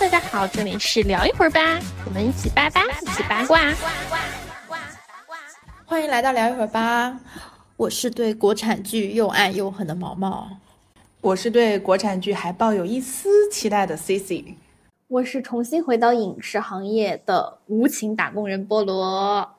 大家好，这里是聊一会儿吧，我们一起八八，一起八卦。欢迎来到聊一会儿吧，我是对国产剧又爱又恨的毛毛，我是对国产剧还抱有一丝期待的 C C，我是重新回到影视行业的无情打工人菠萝。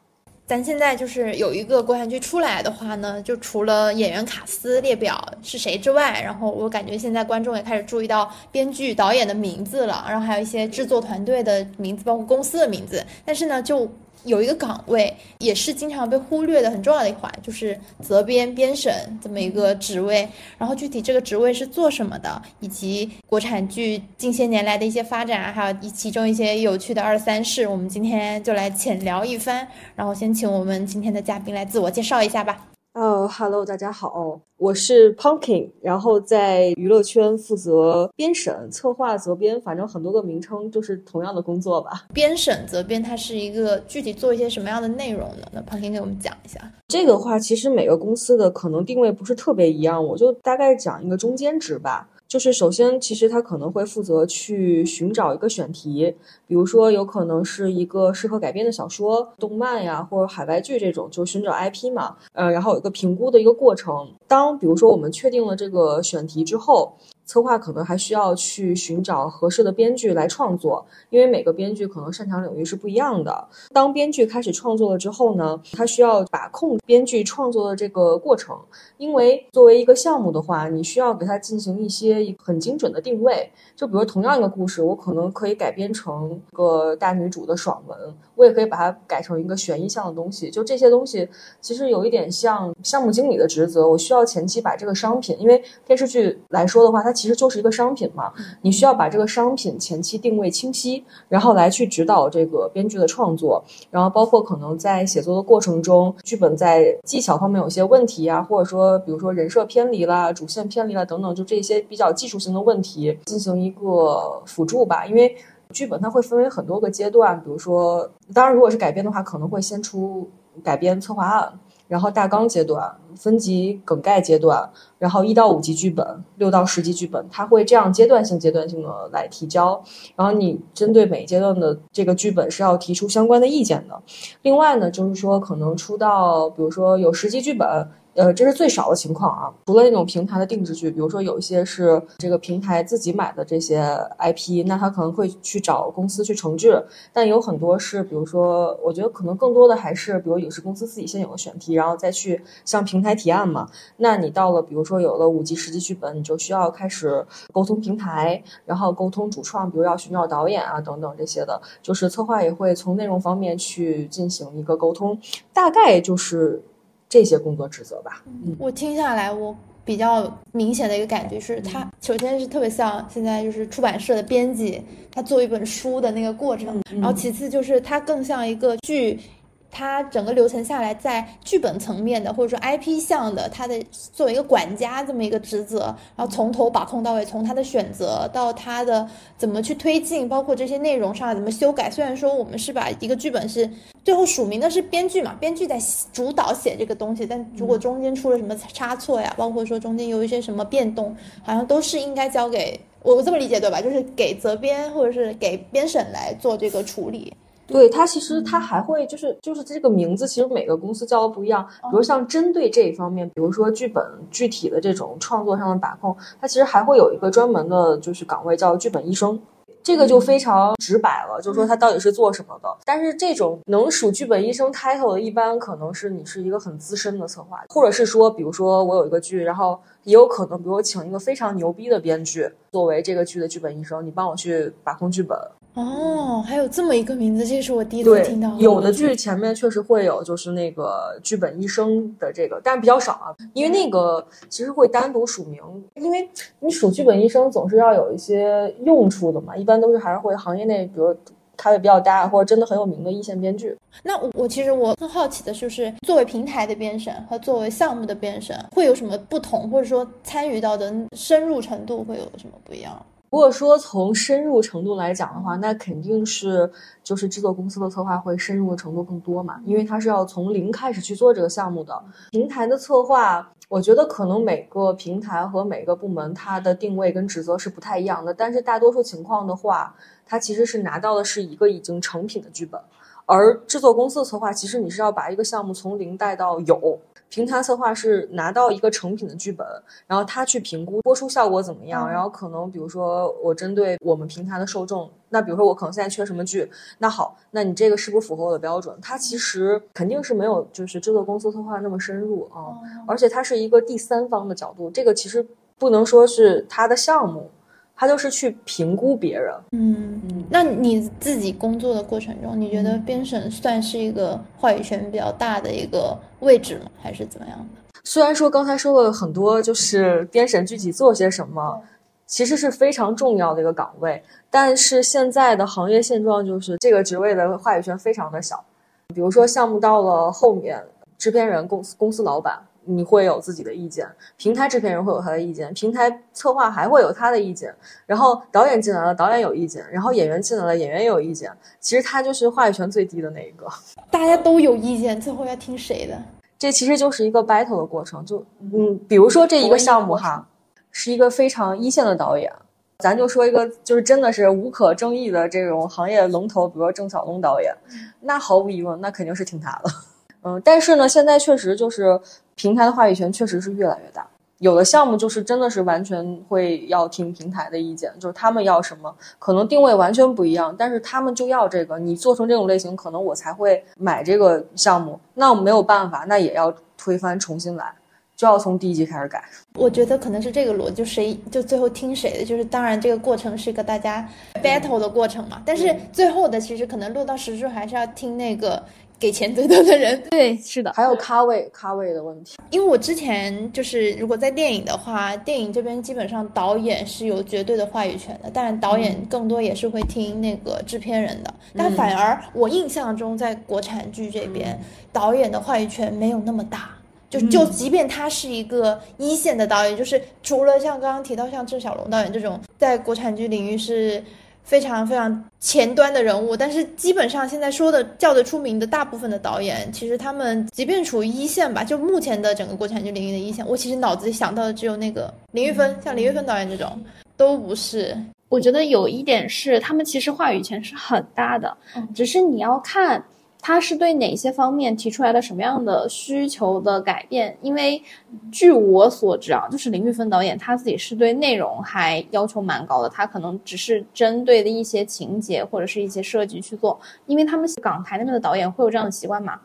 咱现在就是有一个国产剧出来的话呢，就除了演员卡司列表是谁之外，然后我感觉现在观众也开始注意到编剧、导演的名字了，然后还有一些制作团队的名字，包括公司的名字。但是呢，就有一个岗位也是经常被忽略的很重要的一环，就是责编编审这么一个职位。然后具体这个职位是做什么的，以及国产剧近些年来的一些发展，还有其中一些有趣的二三事，我们今天就来浅聊一番。然后先请我们今天的嘉宾来自我介绍一下吧。呃哈喽，大家好，我是 Pumpkin，然后在娱乐圈负责编审、策划、责编，反正很多个名称，就是同样的工作吧。编审、责编，它是一个具体做一些什么样的内容呢？那 Pumpkin 给我们讲一下。这个话其实每个公司的可能定位不是特别一样，我就大概讲一个中间值吧。就是首先，其实他可能会负责去寻找一个选题，比如说有可能是一个适合改编的小说、动漫呀，或者海外剧这种，就寻找 IP 嘛。呃，然后有一个评估的一个过程。当比如说我们确定了这个选题之后。策划可能还需要去寻找合适的编剧来创作，因为每个编剧可能擅长领域是不一样的。当编剧开始创作了之后呢，他需要把控编剧创作的这个过程，因为作为一个项目的话，你需要给它进行一些很精准的定位。就比如同样一个故事，我可能可以改编成一个大女主的爽文，我也可以把它改成一个悬疑向的东西。就这些东西，其实有一点像项目经理的职责，我需要前期把这个商品，因为电视剧来说的话，它其实就是一个商品嘛，你需要把这个商品前期定位清晰，然后来去指导这个编剧的创作，然后包括可能在写作的过程中，剧本在技巧方面有些问题啊，或者说比如说人设偏离啦、主线偏离啦等等，就这些比较技术性的问题进行一个辅助吧。因为剧本它会分为很多个阶段，比如说，当然如果是改编的话，可能会先出改编策划案。然后大纲阶段、分级梗概阶段，然后一到五级剧本、六到十级剧本，它会这样阶段性、阶段性的来提交。然后你针对每一阶段的这个剧本是要提出相关的意见的。另外呢，就是说可能出到，比如说有十级剧本。呃，这是最少的情况啊。除了那种平台的定制剧，比如说有一些是这个平台自己买的这些 IP，那他可能会去找公司去重制。但有很多是，比如说，我觉得可能更多的还是，比如影视公司自己先有个选题，然后再去向平台提案嘛。那你到了，比如说有了五级、十级剧本，你就需要开始沟通平台，然后沟通主创，比如要寻找导演啊等等这些的，就是策划也会从内容方面去进行一个沟通，大概就是。这些工作职责吧，嗯。我听下来，我比较明显的一个感觉是，它首先是特别像现在就是出版社的编辑，他做一本书的那个过程，然后其次就是它更像一个剧。它整个流程下来，在剧本层面的，或者说 IP 项的，它的作为一个管家这么一个职责，然后从头把控到尾，从他的选择到他的怎么去推进，包括这些内容上怎么修改。虽然说我们是把一个剧本是最后署名的是编剧嘛，编剧在主导写这个东西，但如果中间出了什么差错呀，包括说中间有一些什么变动，好像都是应该交给我我这么理解对吧？就是给责编或者是给编审来做这个处理。对它其实它还会就是就是这个名字，其实每个公司叫的不一样。比如像针对这一方面，比如说剧本具体的这种创作上的把控，它其实还会有一个专门的就是岗位叫剧本医生。这个就非常直白了，就是说他到底是做什么的。但是这种能属剧本医生 title 的，一般可能是你是一个很资深的策划，或者是说，比如说我有一个剧，然后也有可能，比如我请一个非常牛逼的编剧作为这个剧的剧本医生，你帮我去把控剧本。哦，还有这么一个名字，这是我第一次听到。有的剧前面确实会有，就是那个剧本医生的这个，但是比较少啊，因为那个其实会单独署名，因为你署剧本医生总是要有一些用处的嘛，一般都是还是会行业内，比如咖位比较大或者真的很有名的一线编剧。那我其实我更好奇的就是，作为平台的编审和作为项目的编审会有什么不同，或者说参与到的深入程度会有什么不一样？如果说从深入程度来讲的话，那肯定是就是制作公司的策划会深入的程度更多嘛，因为它是要从零开始去做这个项目的。平台的策划，我觉得可能每个平台和每个部门它的定位跟职责是不太一样的，但是大多数情况的话，它其实是拿到的是一个已经成品的剧本，而制作公司的策划其实你是要把一个项目从零带到有。平台策划是拿到一个成品的剧本，然后他去评估播出效果怎么样，然后可能比如说我针对我们平台的受众，那比如说我可能现在缺什么剧，那好，那你这个是不是符合我的标准？它其实肯定是没有就是制作公司策划那么深入啊，而且它是一个第三方的角度，这个其实不能说是他的项目。他就是去评估别人。嗯嗯，那你自己工作的过程中，你觉得编审算是一个话语权比较大的一个位置吗？还是怎么样的？虽然说刚才说了很多，就是编审具体做些什么，其实是非常重要的一个岗位，但是现在的行业现状就是这个职位的话语权非常的小。比如说项目到了后面，制片人、公司公司老板。你会有自己的意见，平台制片人会有他的意见，平台策划还会有他的意见，然后导演进来了，导演有意见，然后演员进来了，演员也有意见。其实他就是话语权最低的那一个，大家都有意见，最后要听谁的？这其实就是一个 battle 的过程。就嗯，比如说这一个项目哈，是一个非常一线的导演，咱就说一个就是真的是无可争议的这种行业龙头，比如说郑晓龙导演，那毫无疑问，那肯定是听他的。嗯，但是呢，现在确实就是平台的话语权确实是越来越大，有的项目就是真的是完全会要听平台的意见，就是他们要什么，可能定位完全不一样，但是他们就要这个，你做成这种类型，可能我才会买这个项目，那我没有办法，那也要推翻重新来，就要从第一集开始改。我觉得可能是这个逻辑，就谁就最后听谁的，就是当然这个过程是一个大家 battle 的过程嘛，但是最后的其实可能落到实处还是要听那个。给钱最多的人，对，是的，还有咖位，咖位的问题。因为我之前就是，如果在电影的话，电影这边基本上导演是有绝对的话语权的，当然导演更多也是会听那个制片人的。但反而我印象中，在国产剧这边，导演的话语权没有那么大。就就即便他是一个一线的导演，就是除了像刚刚提到像郑晓龙导演这种，在国产剧领域是。非常非常前端的人物，但是基本上现在说的叫得出名的大部分的导演，其实他们即便处于一线吧，就目前的整个国产剧领域的一线，我其实脑子里想到的只有那个林玉芬，像林玉芬导演这种都不是。我觉得有一点是，他们其实话语权是很大的，只是你要看。他是对哪些方面提出来的什么样的需求的改变？因为据我所知啊，就是林玉芬导演他自己是对内容还要求蛮高的，他可能只是针对的一些情节或者是一些设计去做，因为他们港台那边的导演会有这样的习惯嘛。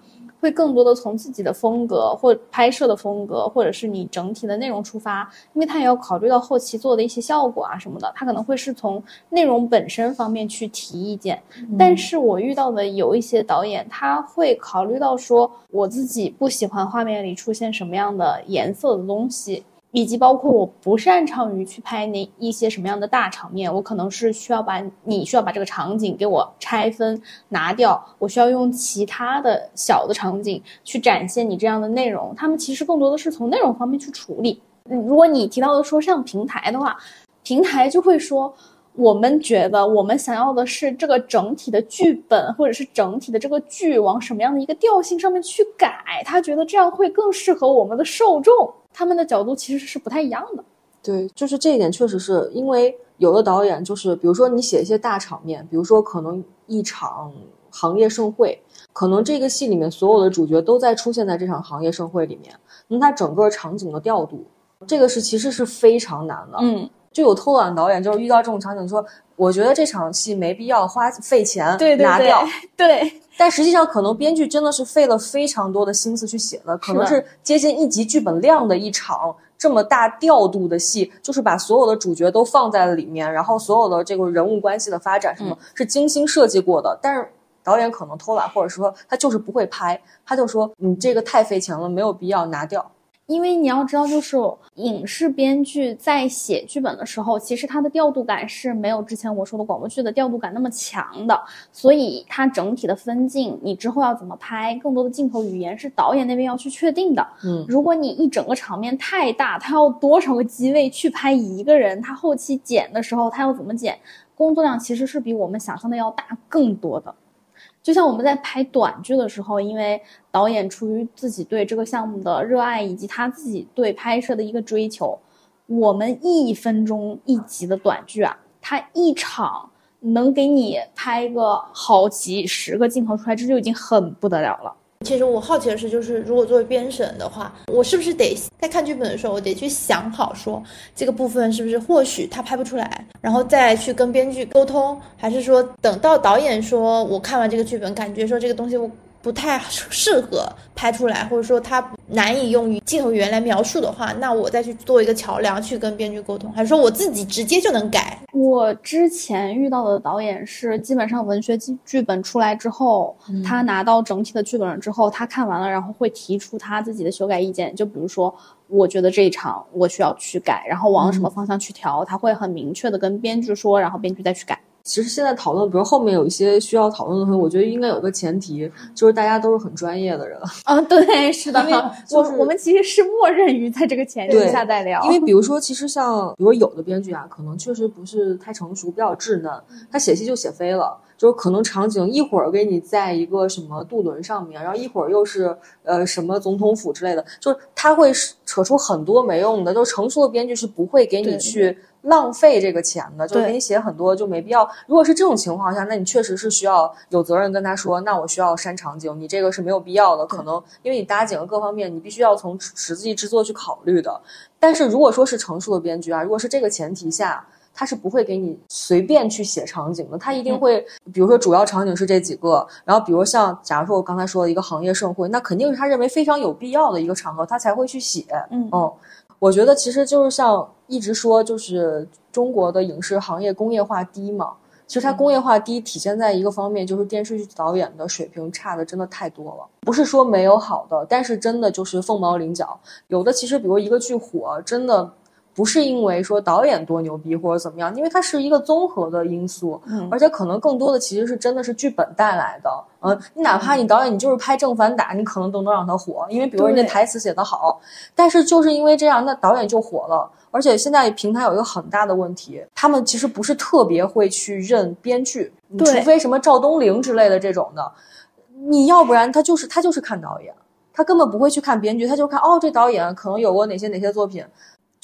会更多的从自己的风格或拍摄的风格，或者是你整体的内容出发，因为他也要考虑到后期做的一些效果啊什么的，他可能会是从内容本身方面去提意见。但是我遇到的有一些导演，他会考虑到说，我自己不喜欢画面里出现什么样的颜色的东西。以及包括我不擅长于去拍那一些什么样的大场面，我可能是需要把你需要把这个场景给我拆分拿掉，我需要用其他的小的场景去展现你这样的内容。他们其实更多的是从内容方面去处理。如果你提到的说像平台的话，平台就会说，我们觉得我们想要的是这个整体的剧本或者是整体的这个剧往什么样的一个调性上面去改，他觉得这样会更适合我们的受众。他们的角度其实是不太一样的，对，就是这一点确实是因为有的导演就是，比如说你写一些大场面，比如说可能一场行业盛会，可能这个戏里面所有的主角都在出现在这场行业盛会里面，那它整个场景的调度，这个是其实是非常难的，嗯，就有偷懒导演就是遇到这种场景说，我觉得这场戏没必要花费钱拿掉，对。但实际上，可能编剧真的是费了非常多的心思去写的，可能是接近一集剧本量的一场这么大调度的戏，就是把所有的主角都放在了里面，然后所有的这个人物关系的发展什么，是精心设计过的。但是导演可能偷懒，或者说他就是不会拍，他就说你这个太费钱了，没有必要拿掉。因为你要知道，就是影视编剧在写剧本的时候，其实它的调度感是没有之前我说的广播剧的调度感那么强的，所以它整体的分镜，你之后要怎么拍，更多的镜头语言是导演那边要去确定的。嗯，如果你一整个场面太大，他要多少个机位去拍一个人，他后期剪的时候他要怎么剪，工作量其实是比我们想象的要大更多的。就像我们在拍短剧的时候，因为导演出于自己对这个项目的热爱，以及他自己对拍摄的一个追求，我们一分钟一集的短剧啊，他一场能给你拍个好几十个镜头出来，这就已经很不得了了。其实我好奇的是，就是如果作为编审的话，我是不是得在看剧本的时候，我得去想好说这个部分是不是或许他拍不出来，然后再去跟编剧沟通，还是说等到导演说我看完这个剧本，感觉说这个东西我。不太适合拍出来，或者说它难以用于镜头语言来描述的话，那我再去做一个桥梁去跟编剧沟通，还是说我自己直接就能改？我之前遇到的导演是，基本上文学剧剧本出来之后，他拿到整体的剧本了之后，他看完了，然后会提出他自己的修改意见。就比如说，我觉得这一场我需要去改，然后往什么方向去调，他会很明确的跟编剧说，然后编剧再去改。其实现在讨论，比如后面有一些需要讨论的东西，我觉得应该有个前提，就是大家都是很专业的人。嗯，对，是的。因为 我我们其实是默认于在这个前提下再聊。因为比如说，其实像比如有的编剧啊，可能确实不是太成熟，比较稚嫩，他写戏就写飞了。就是可能场景一会儿给你在一个什么渡轮上面，然后一会儿又是呃什么总统府之类的，就是他会扯出很多没用的。就成熟的编剧是不会给你去浪费这个钱的，就是给你写很多就没必要。如果是这种情况下，那你确实是需要有责任跟他说，那我需要删场景，你这个是没有必要的。可能因为你搭景各方面，你必须要从实际制作去考虑的。但是如果说是成熟的编剧啊，如果是这个前提下。他是不会给你随便去写场景的，他一定会，比如说主要场景是这几个，然后比如像假如说我刚才说的一个行业盛会，那肯定是他认为非常有必要的一个场合，他才会去写。嗯，我觉得其实就是像一直说，就是中国的影视行业工业化低嘛，其实它工业化低体现在一个方面，就是电视剧导演的水平差的真的太多了，不是说没有好的，但是真的就是凤毛麟角，有的其实比如一个剧火，真的。不是因为说导演多牛逼或者怎么样，因为它是一个综合的因素，嗯，而且可能更多的其实是真的是剧本带来的，嗯，你哪怕你导演你就是拍正反打，你可能都能让他火，因为比如人家台词写得好，但是就是因为这样，那导演就火了。而且现在平台有一个很大的问题，他们其实不是特别会去认编剧，除非什么赵东陵之类的这种的，你要不然他就是他就是看导演，他根本不会去看编剧，他就看哦这导演可能有过哪些哪些作品。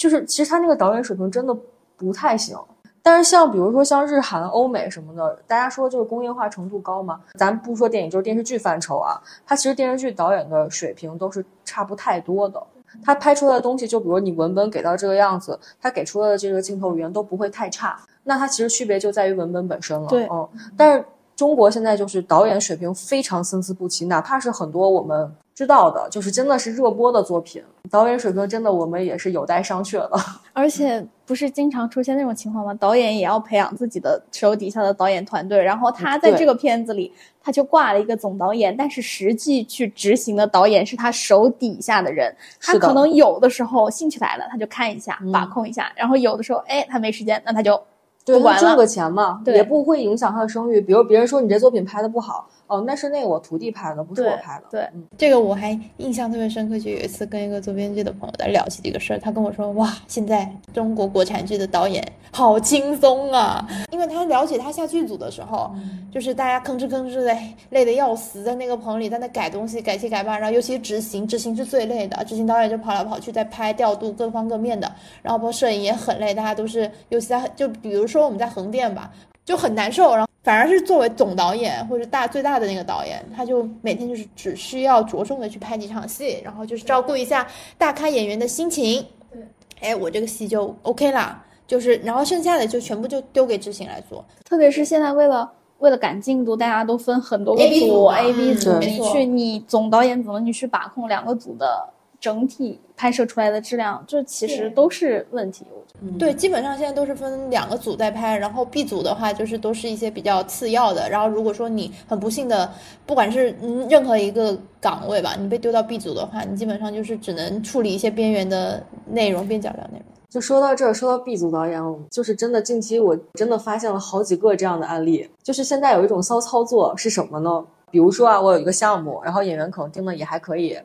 就是其实他那个导演水平真的不太行，但是像比如说像日韩、欧美什么的，大家说就是工业化程度高嘛，咱不说电影，就是电视剧范畴啊，他其实电视剧导演的水平都是差不太多的，他拍出来的东西，就比如你文本给到这个样子，他给出的这个镜头语言都不会太差，那它其实区别就在于文本本身了。对，嗯，但是中国现在就是导演水平非常参差不齐，哪怕是很多我们。知道的，就是真的是热播的作品，导演水平真的我们也是有待商榷的。而且不是经常出现那种情况吗？导演也要培养自己的手底下的导演团队，然后他在这个片子里他就挂了一个总导演，但是实际去执行的导演是他手底下的人。他可能有的时候兴趣来了，他就看一下把控一下，然后有的时候哎他没时间，那他就对挣个钱嘛，也不会影响他的声誉。比如别人说你这作品拍的不好。哦，那是那个我徒弟拍的，不是我拍的。对，这个我还印象特别深刻，就有一次跟一个做编剧的朋友在聊起这个事儿，他跟我说：“哇，现在中国国产剧的导演好轻松啊！”因为他了解他下剧组的时候，就是大家吭哧吭哧的，累得要死，在那个棚里在那改东西，改七改八，然后尤其执行，执行是最累的，执行导演就跑来跑去在拍调度各方各面的，然后包括摄影也很累，大家都是，尤其在就比如说我们在横店吧。就很难受，然后反而是作为总导演或者大最大的那个导演，他就每天就是只需要着重的去拍几场戏，然后就是照顾一下大咖演员的心情。对，哎，我这个戏就 OK 啦，就是然后剩下的就全部就丢给执行来做。特别是现在为了为了赶进度，大家都分很多个组，A、B 组，你去你总导演怎么你去把控两个组的整体拍摄出来的质量，这其实都是问题。我觉得对，基本上现在都是分两个组在拍，然后 B 组的话就是都是一些比较次要的。然后如果说你很不幸的，不管是任何一个岗位吧，你被丢到 B 组的话，你基本上就是只能处理一些边缘的内容、边角料内容。就说到这儿，说到 B 组导演，就是真的近期我真的发现了好几个这样的案例。就是现在有一种骚操作是什么呢？比如说啊，我有一个项目，然后演员可能定的也还可以，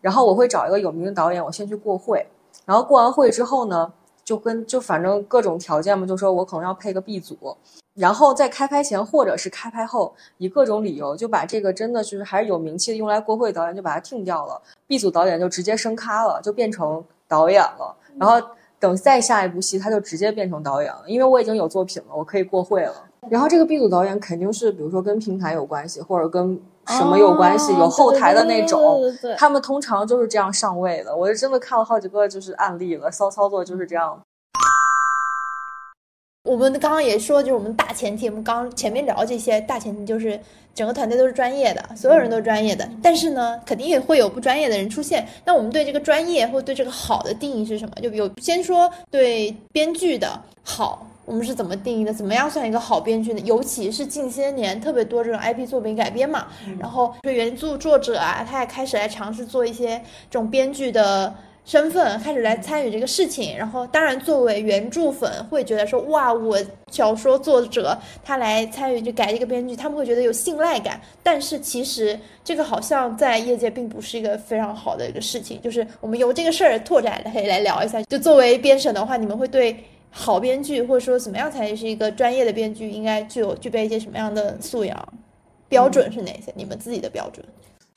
然后我会找一个有名的导演，我先去过会，然后过完会之后呢。就跟就反正各种条件嘛，就说我可能要配个 B 组，然后在开拍前或者是开拍后，以各种理由就把这个真的就是还是有名气的用来过会导演就把它停掉了，B 组导演就直接升咖了，就变成导演了。然后等再下一部戏，他就直接变成导演了，因为我已经有作品了，我可以过会了。然后这个 B 组导演肯定是比如说跟平台有关系，或者跟什么有关系，有后台的那种。对对对对他们通常就是这样上位的。我是真的看了好几个就是案例了，骚操作就是这样。我们刚刚也说，就是我们大前提，我们刚前面聊这些大前提，就是整个团队都是专业的，所有人都是专业的。但是呢，肯定也会有不专业的人出现。那我们对这个专业或对这个好的定义是什么？就比如先说对编剧的好，我们是怎么定义的？怎么样算一个好编剧呢？尤其是近些年特别多这种 IP 作品改编嘛，然后对原著作者啊，他也开始来尝试做一些这种编剧的。身份开始来参与这个事情，然后当然作为原著粉会觉得说哇，我小说作者他来参与就改这个编剧，他们会觉得有信赖感。但是其实这个好像在业界并不是一个非常好的一个事情。就是我们由这个事儿拓展可以来聊一下，就作为编审的话，你们会对好编剧或者说怎么样才是一个专业的编剧，应该具有具备一些什么样的素养？标准是哪些？你们自己的标准？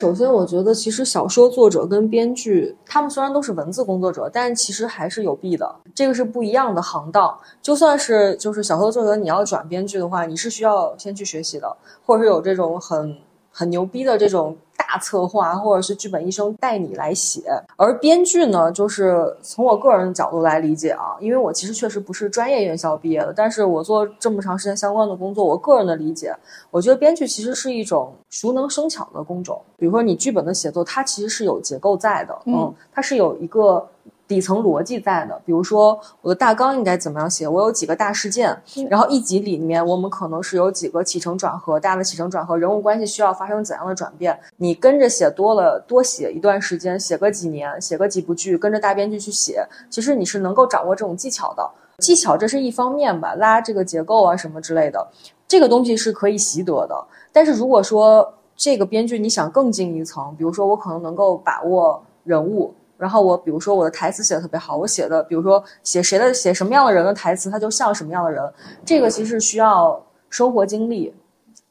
首先，我觉得其实小说作者跟编剧，他们虽然都是文字工作者，但其实还是有弊的。这个是不一样的行当。就算是就是小说作者，你要转编剧的话，你是需要先去学习的，或者是有这种很很牛逼的这种大策划，或者是剧本医生带你来写。而编剧呢，就是从我个人的角度来理解啊，因为我其实确实不是专业院校毕业的，但是我做这么长时间相关的工作，我个人的理解，我觉得编剧其实是一种熟能生巧的工种。比如说你剧本的写作，它其实是有结构在的，嗯，它是有一个底层逻辑在的。比如说我的大纲应该怎么样写，我有几个大事件，然后一集里面我们可能是有几个起承转合，大的起承转合，人物关系需要发生怎样的转变。你跟着写多了，多写一段时间，写个几年，写个几部剧，跟着大编剧去写，其实你是能够掌握这种技巧的。技巧这是一方面吧，拉这个结构啊什么之类的，这个东西是可以习得的。但是如果说这个编剧你想更进一层，比如说我可能能够把握人物，然后我比如说我的台词写的特别好，我写的比如说写谁的写什么样的人的台词，他就像什么样的人，这个其实需要生活经历。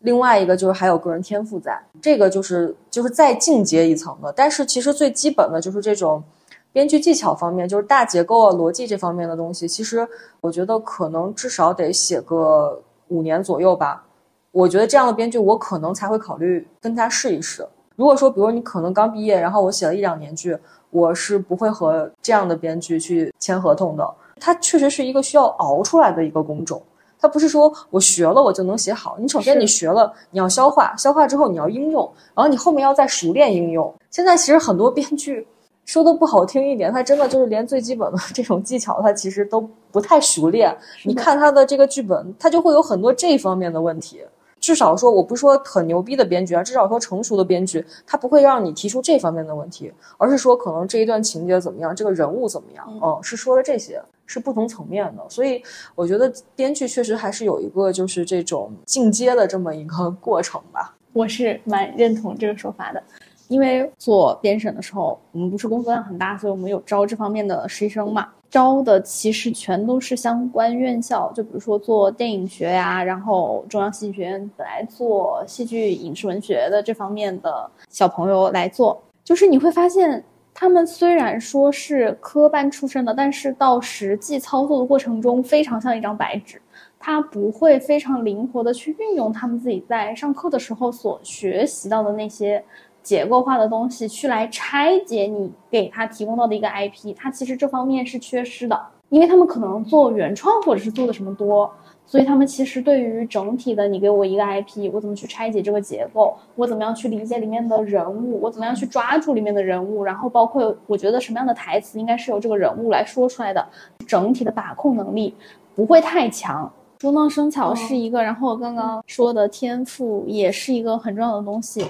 另外一个就是还有个人天赋在，这个就是就是再进阶一层的。但是其实最基本的就是这种编剧技巧方面，就是大结构啊、逻辑这方面的东西，其实我觉得可能至少得写个五年左右吧。我觉得这样的编剧，我可能才会考虑跟他试一试。如果说，比如你可能刚毕业，然后我写了一两年剧，我是不会和这样的编剧去签合同的。它确实是一个需要熬出来的一个工种，它不是说我学了我就能写好。你首先你学了，你要消化，消化之后你要应用，然后你后面要再熟练应用。现在其实很多编剧说的不好听一点，他真的就是连最基本的这种技巧，他其实都不太熟练。你看他的这个剧本，他就会有很多这方面的问题。至少说，我不是说很牛逼的编剧啊，至少说成熟的编剧，他不会让你提出这方面的问题，而是说可能这一段情节怎么样，这个人物怎么样，嗯，是说的这些，是不同层面的。所以我觉得编剧确实还是有一个就是这种进阶的这么一个过程吧。我是蛮认同这个说法的，因为做编审的时候，我们不是工作量很大，所以我们有招这方面的实习生嘛。招的其实全都是相关院校，就比如说做电影学呀，然后中央戏剧学院本来做戏剧影视文学的这方面的小朋友来做，就是你会发现，他们虽然说是科班出身的，但是到实际操作的过程中，非常像一张白纸，他不会非常灵活的去运用他们自己在上课的时候所学习到的那些。结构化的东西去来拆解你给他提供到的一个 IP，他其实这方面是缺失的，因为他们可能做原创或者是做的什么多，所以他们其实对于整体的你给我一个 IP，我怎么去拆解这个结构，我怎么样去理解里面的人物，我怎么样去抓住里面的人物，然后包括我觉得什么样的台词应该是由这个人物来说出来的，整体的把控能力不会太强。熟能生巧是一个，然后我刚刚说的天赋也是一个很重要的东西。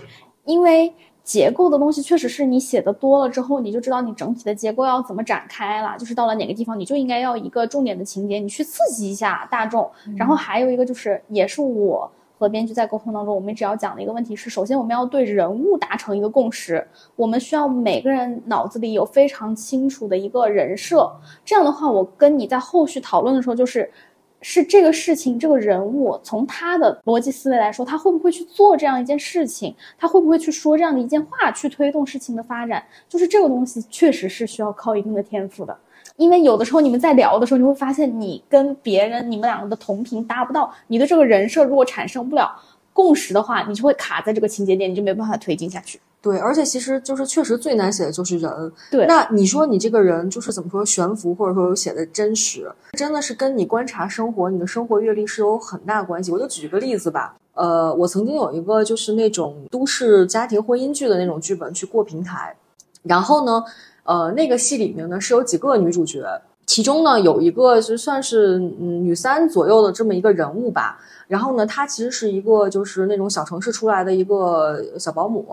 因为结构的东西确实是你写的多了之后，你就知道你整体的结构要怎么展开了。就是到了哪个地方，你就应该要一个重点的情节，你去刺激一下大众。然后还有一个就是，也是我和编剧在沟通当中，我们只要讲的一个问题是：首先我们要对人物达成一个共识，我们需要每个人脑子里有非常清楚的一个人设。这样的话，我跟你在后续讨论的时候，就是是这个事情，这个人物从他的逻辑思维来说，他会不会去做这样一件事情？他会不会去说这样的一件话，去推动事情的发展？就是这个东西确实是需要靠一定的天赋的。因为有的时候你们在聊的时候，你会发现你跟别人你们两个的同频达不到，你的这个人设如果产生不了共识的话，你就会卡在这个情节点，你就没办法推进下去。对，而且其实就是确实最难写的就是人。对，那你说你这个人就是怎么说悬浮，或者说写的真实，真的是跟你观察生活、你的生活阅历是有很大关系。我就举个例子吧，呃，我曾经有一个就是那种都市家庭婚姻剧的那种剧本去过平台，然后呢。呃，那个戏里面呢是有几个女主角，其中呢有一个就算是嗯女三左右的这么一个人物吧。然后呢，她其实是一个就是那种小城市出来的一个小保姆。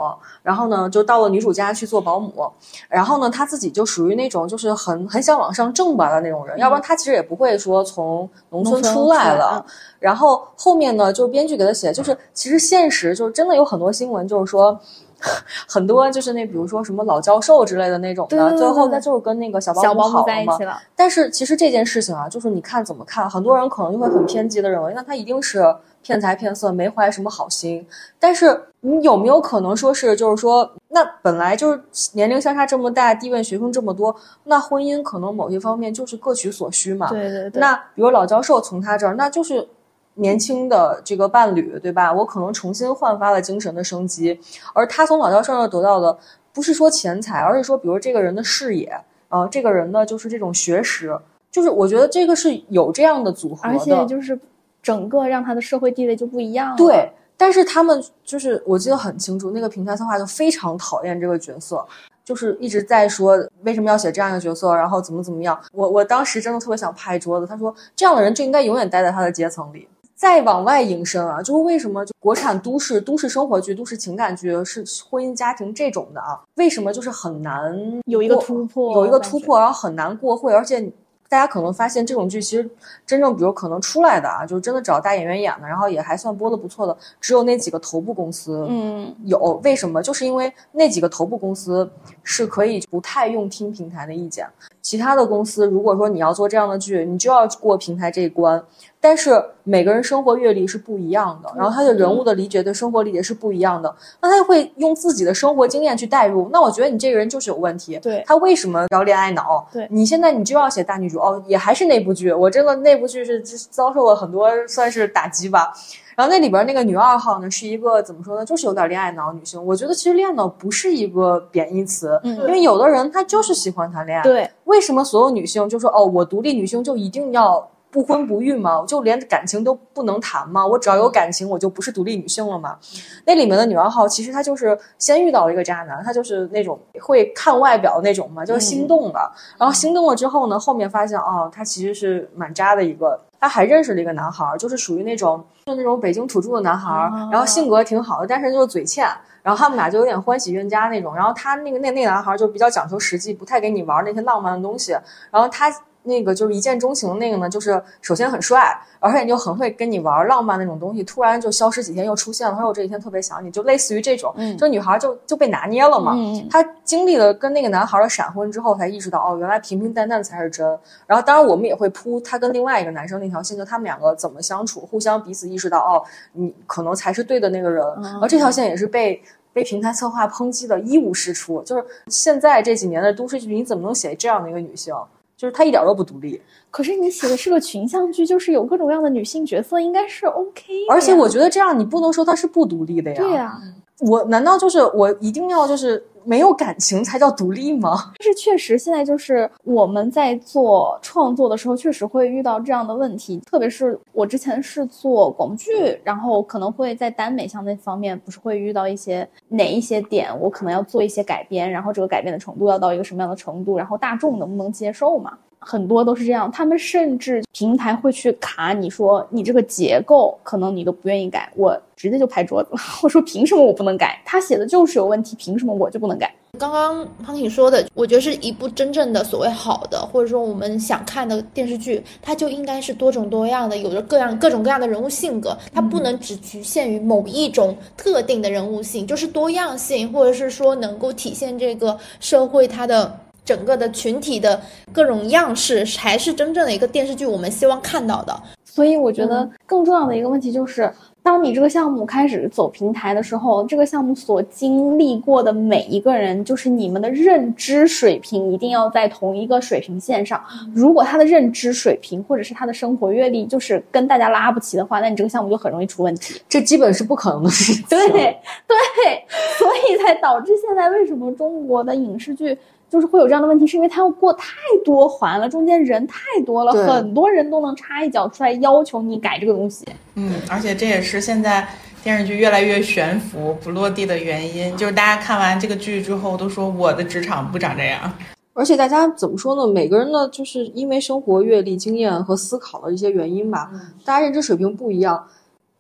然后呢，就到了女主家去做保姆。然后呢，她自己就属于那种就是很很想往上挣吧的那种人，要不然她其实也不会说从农村出来了。然后后面呢，就是编剧给她写，就是其实现实就是真的有很多新闻，就是说。很多就是那，比如说什么老教授之类的那种的，最后他就是跟那个小保姆好了嘛。但是其实这件事情啊，就是你看怎么看，很多人可能就会很偏激的认为，那他一定是骗财骗色，没怀什么好心。但是你有没有可能说是，就是说，那本来就是年龄相差这么大，地位学生这么多，那婚姻可能某些方面就是各取所需嘛。对对对。那比如老教授从他这儿，那就是。年轻的这个伴侣，对吧？我可能重新焕发了精神的生机，而他从老教授那得到的，不是说钱财，而是说，比如这个人的视野，啊，这个人呢，就是这种学识，就是我觉得这个是有这样的组合的，而且就是整个让他的社会地位就不一样了。对，但是他们就是我记得很清楚，那个平台策划就非常讨厌这个角色，就是一直在说为什么要写这样一个角色，然后怎么怎么样。我我当时真的特别想拍桌子，他说这样的人就应该永远待在他的阶层里。再往外引申啊，就是为什么就国产都市都市生活剧、都市情感剧是婚姻家庭这种的啊？为什么就是很难有一个突破，有一个突破，然后很难过会，而且。大家可能发现这种剧其实真正，比如可能出来的啊，就是真的找大演员演的，然后也还算播的不错的，只有那几个头部公司，嗯，有为什么？就是因为那几个头部公司是可以不太用听平台的意见，其他的公司如果说你要做这样的剧，你就要过平台这一关。但是每个人生活阅历是不一样的，然后他的人物的理解对生活理解是不一样的，那他就会用自己的生活经验去代入。那我觉得你这个人就是有问题。对他为什么要恋爱脑？对你现在你就要写大女主哦，也还是那部剧。我真的那部剧是遭受了很多算是打击吧。然后那里边那个女二号呢，是一个怎么说呢，就是有点恋爱脑女性。我觉得其实恋爱脑不是一个贬义词，因为有的人她就是喜欢谈恋爱。对，为什么所有女性就说哦，我独立女性就一定要？不婚不育吗？就连感情都不能谈吗？我只要有感情，我就不是独立女性了吗？那里面的女二号其实她就是先遇到了一个渣男，她就是那种会看外表那种嘛，就是心动了。然后心动了之后呢，后面发现哦，他其实是蛮渣的一个。她还认识了一个男孩，就是属于那种就那种北京土著的男孩，然后性格挺好的，但是就是嘴欠。然后他们俩就有点欢喜冤家那种。然后他那个那那男孩就比较讲求实际，不太给你玩那些浪漫的东西。然后他。那个就是一见钟情的那个呢，就是首先很帅，而且就很会跟你玩浪漫那种东西，突然就消失几天又出现了。他说我这几天特别想你，就类似于这种，就女孩就就被拿捏了嘛。她经历了跟那个男孩的闪婚之后，才意识到哦，原来平平淡淡才是真。然后当然我们也会铺他跟另外一个男生那条线，就他们两个怎么相处，互相彼此意识到哦，你可能才是对的那个人。然后这条线也是被被平台策划抨击的一无是处。就是现在这几年的都市剧，你怎么能写这样的一个女性？就是她一点都不独立，可是你写的是个群像剧，就是有各种各样的女性角色，应该是 OK。而且我觉得这样你不能说她是不独立的呀。对呀，我难道就是我一定要就是？没有感情才叫独立吗？但是确实，现在就是我们在做创作的时候，确实会遇到这样的问题。特别是我之前是做广播剧，然后可能会在耽美像那方面，不是会遇到一些哪一些点，我可能要做一些改编，然后这个改编的程度要到一个什么样的程度，然后大众能不能接受嘛？很多都是这样，他们甚至平台会去卡你说你这个结构可能你都不愿意改，我直接就拍桌子，我说凭什么我不能改？他写的就是有问题，凭什么我就不能改？刚刚潘婷说的，我觉得是一部真正的所谓好的，或者说我们想看的电视剧，它就应该是多种多样的，有着各样各种各样的人物性格，它不能只局限于某一种特定的人物性，就是多样性，或者是说能够体现这个社会它的。整个的群体的各种样式，才是真正的一个电视剧我们希望看到的。所以我觉得更重要的一个问题就是，当你这个项目开始走平台的时候，这个项目所经历过的每一个人，就是你们的认知水平一定要在同一个水平线上。如果他的认知水平或者是他的生活阅历就是跟大家拉不齐的话，那你这个项目就很容易出问题。这基本是不可能的事情。对对，所以才导致现在为什么中国的影视剧。就是会有这样的问题，是因为他要过太多环了，中间人太多了，很多人都能插一脚出来要求你改这个东西。嗯，而且这也是现在电视剧越来越悬浮不落地的原因，就是大家看完这个剧之后都说我的职场不长这样。而且大家怎么说呢？每个人的就是因为生活阅历、经验和思考的一些原因吧，大家认知水平不一样。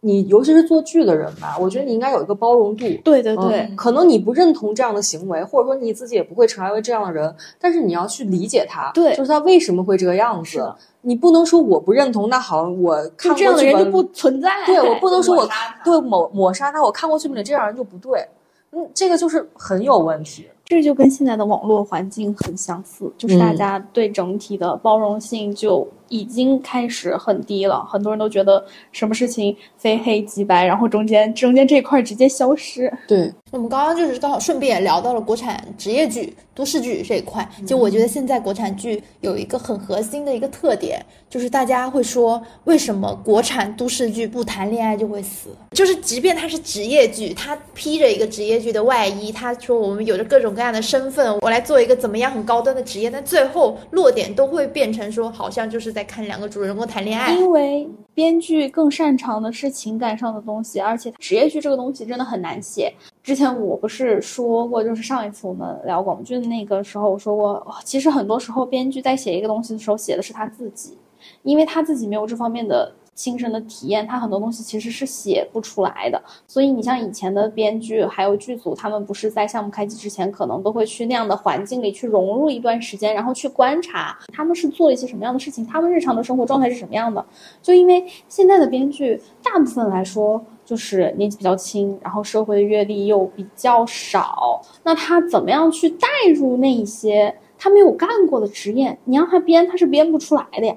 你尤其是做剧的人吧，我觉得你应该有一个包容度。对对对，可能你不认同这样的行为，或者说你自己也不会成为这样的人，但是你要去理解他，对，就是他为什么会这个样子。你不能说我不认同，那好，我看这样的人就不存在。对我不能说我对抹抹杀他，我看过剧本里这样人就不对。嗯，这个就是很有问题。这就跟现在的网络环境很相似，就是大家对整体的包容性就。已经开始很低了，很多人都觉得什么事情非黑即白，然后中间中间这块直接消失。对，我们刚刚就是刚好顺便也聊到了国产职业剧、都市剧这一块。就我觉得现在国产剧有一个很核心的一个特点，就是大家会说为什么国产都市剧不谈恋爱就会死？就是即便它是职业剧，它披着一个职业剧的外衣，他说我们有着各种各样的身份，我来做一个怎么样很高端的职业，但最后落点都会变成说好像就是在。在看两个主人公谈恋爱，因为编剧更擅长的是情感上的东西，而且职业剧这个东西真的很难写。之前我不是说过，就是上一次我们聊广播剧的那个时候，我说过，其实很多时候编剧在写一个东西的时候，写的是他自己，因为他自己没有这方面的。亲身的体验，他很多东西其实是写不出来的。所以你像以前的编剧还有剧组，他们不是在项目开机之前，可能都会去那样的环境里去融入一段时间，然后去观察他们是做了一些什么样的事情，他们日常的生活状态是什么样的。就因为现在的编剧大部分来说就是年纪比较轻，然后社会的阅历又比较少，那他怎么样去带入那一些他没有干过的职业？你让他编，他是编不出来的呀。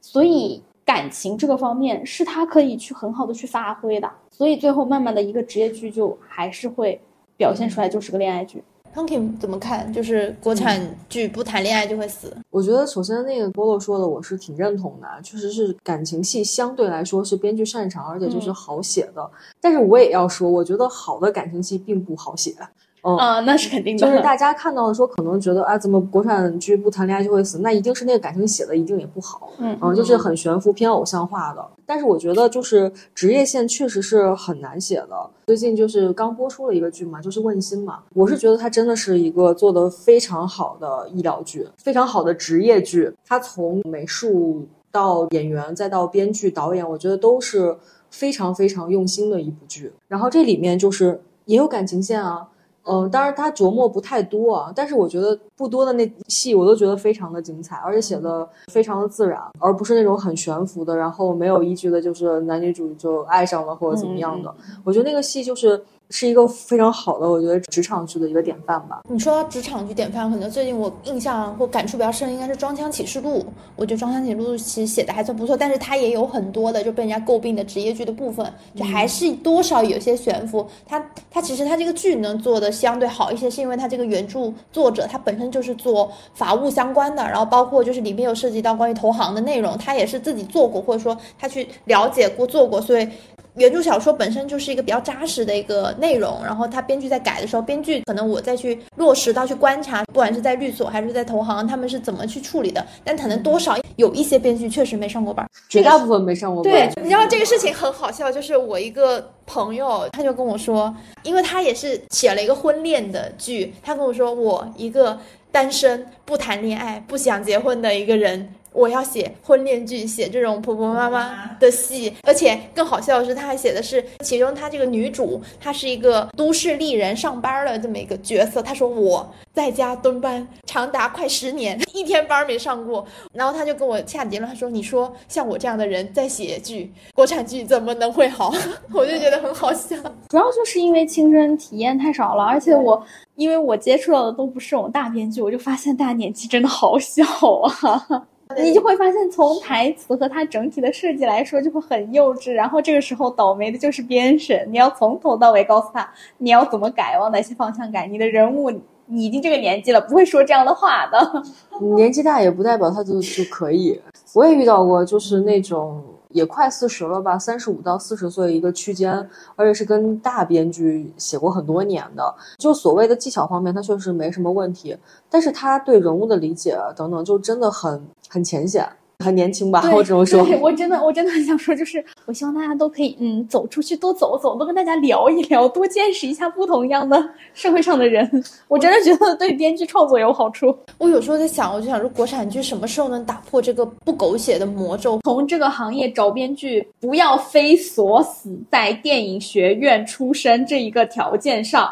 所以。感情这个方面是他可以去很好的去发挥的，所以最后慢慢的一个职业剧就还是会表现出来就是个恋爱剧。Punky 怎么看？就是国产剧不谈恋爱就会死？我觉得首先那个波洛说的我是挺认同的，确实是感情戏相对来说是编剧擅长，而且就是好写的。但是我也要说，我觉得好的感情戏并不好写。啊，那是肯定的。就是大家看到的说，可能觉得啊，怎么国产剧不谈恋爱就会死？那一定是那个感情写的一定也不好。嗯，就是很悬浮、偏偶像化的。但是我觉得，就是职业线确实是很难写的。最近就是刚播出了一个剧嘛，就是《问心》嘛。我是觉得它真的是一个做的非常好的医疗剧，非常好的职业剧。它从美术到演员，再到编剧、导演，我觉得都是非常非常用心的一部剧。然后这里面就是也有感情线啊。嗯，当然他琢磨不太多啊，但是我觉得不多的那戏我都觉得非常的精彩，而且写的非常的自然，而不是那种很悬浮的，然后没有依据的，就是男女主就爱上了或者怎么样的。我觉得那个戏就是。是一个非常好的，我觉得职场剧的一个典范吧。你说到职场剧典范，可能最近我印象或感触比较深，应该是《装腔启示录》。我觉得《装腔启示录》其实写的还算不错，但是它也有很多的就被人家诟病的职业剧的部分，就还是多少有些悬浮。它它其实它这个剧能做的相对好一些，是因为它这个原著作者他本身就是做法务相关的，然后包括就是里面有涉及到关于投行的内容，他也是自己做过，或者说他去了解过做过，所以。原著小说本身就是一个比较扎实的一个内容，然后他编剧在改的时候，编剧可能我再去落实到去观察，不管是在律所还是在投行，他们是怎么去处理的。但可能多少有一些编剧确实没上过班，绝大部分没上过班。对，你知道这个事情很好笑，就是我一个朋友，他就跟我说，因为他也是写了一个婚恋的剧，他跟我说，我一个单身不谈恋爱不想结婚的一个人。我要写婚恋剧，写这种婆婆妈妈的戏，而且更好笑的是，他还写的是其中他这个女主，她是一个都市丽人上班的这么一个角色。他说我在家蹲班长达快十年，一天班没上过。然后他就跟我下结论，他说：“你说像我这样的人在写剧，国产剧怎么能会好？” 我就觉得很好笑。主要就是因为亲身体验太少了，而且我因为我接触到的都不是这种大编剧，我就发现大家年纪真的好小啊。你就会发现从台词和它整体的设计来说就会很幼稚。然后这个时候倒霉的就是编审，你要从头到尾告诉他你要怎么改，往哪些方向改，你的人物。你已经这个年纪了，不会说这样的话的。年纪大也不代表他就就可以。我也遇到过，就是那种也快四十了吧，三十五到四十岁一个区间，而且是跟大编剧写过很多年的。就所谓的技巧方面，他确实没什么问题，但是他对人物的理解等等，就真的很很浅显。很年轻吧？我只能说，我真的，我真的很想说，就是我希望大家都可以，嗯，走出去，多走走，多跟大家聊一聊，多见识一下不同样的社会上的人。我真的觉得对编剧创作有好处。我有时候在想，我就想说，国产剧什么时候能打破这个不狗血的魔咒？从这个行业找编剧，不要非锁死在电影学院出身这一个条件上。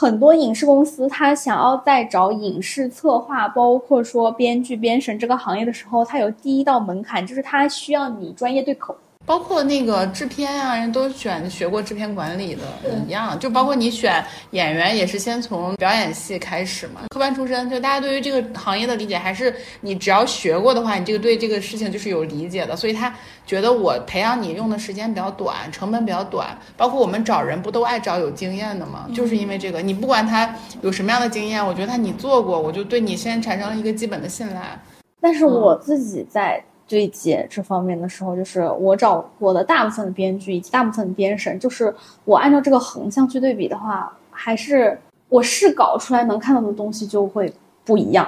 很多影视公司，他想要在找影视策划，包括说编剧、编审这个行业的时候，他有第一道门槛，就是他需要你专业对口。包括那个制片啊，人都选学过制片管理的一样，就包括你选演员也是先从表演系开始嘛，科班出身，就大家对于这个行业的理解还是你只要学过的话，你这个对这个事情就是有理解的，所以他觉得我培养你用的时间比较短，成本比较短。包括我们找人不都爱找有经验的吗？就是因为这个，你不管他有什么样的经验，我觉得他你做过，我就对你先产生了一个基本的信赖。但是我自己在。对接这方面的时候，就是我找我的大部分的编剧以及大部分的编审，就是我按照这个横向去对比的话，还是我试稿出来能看到的东西就会不一样。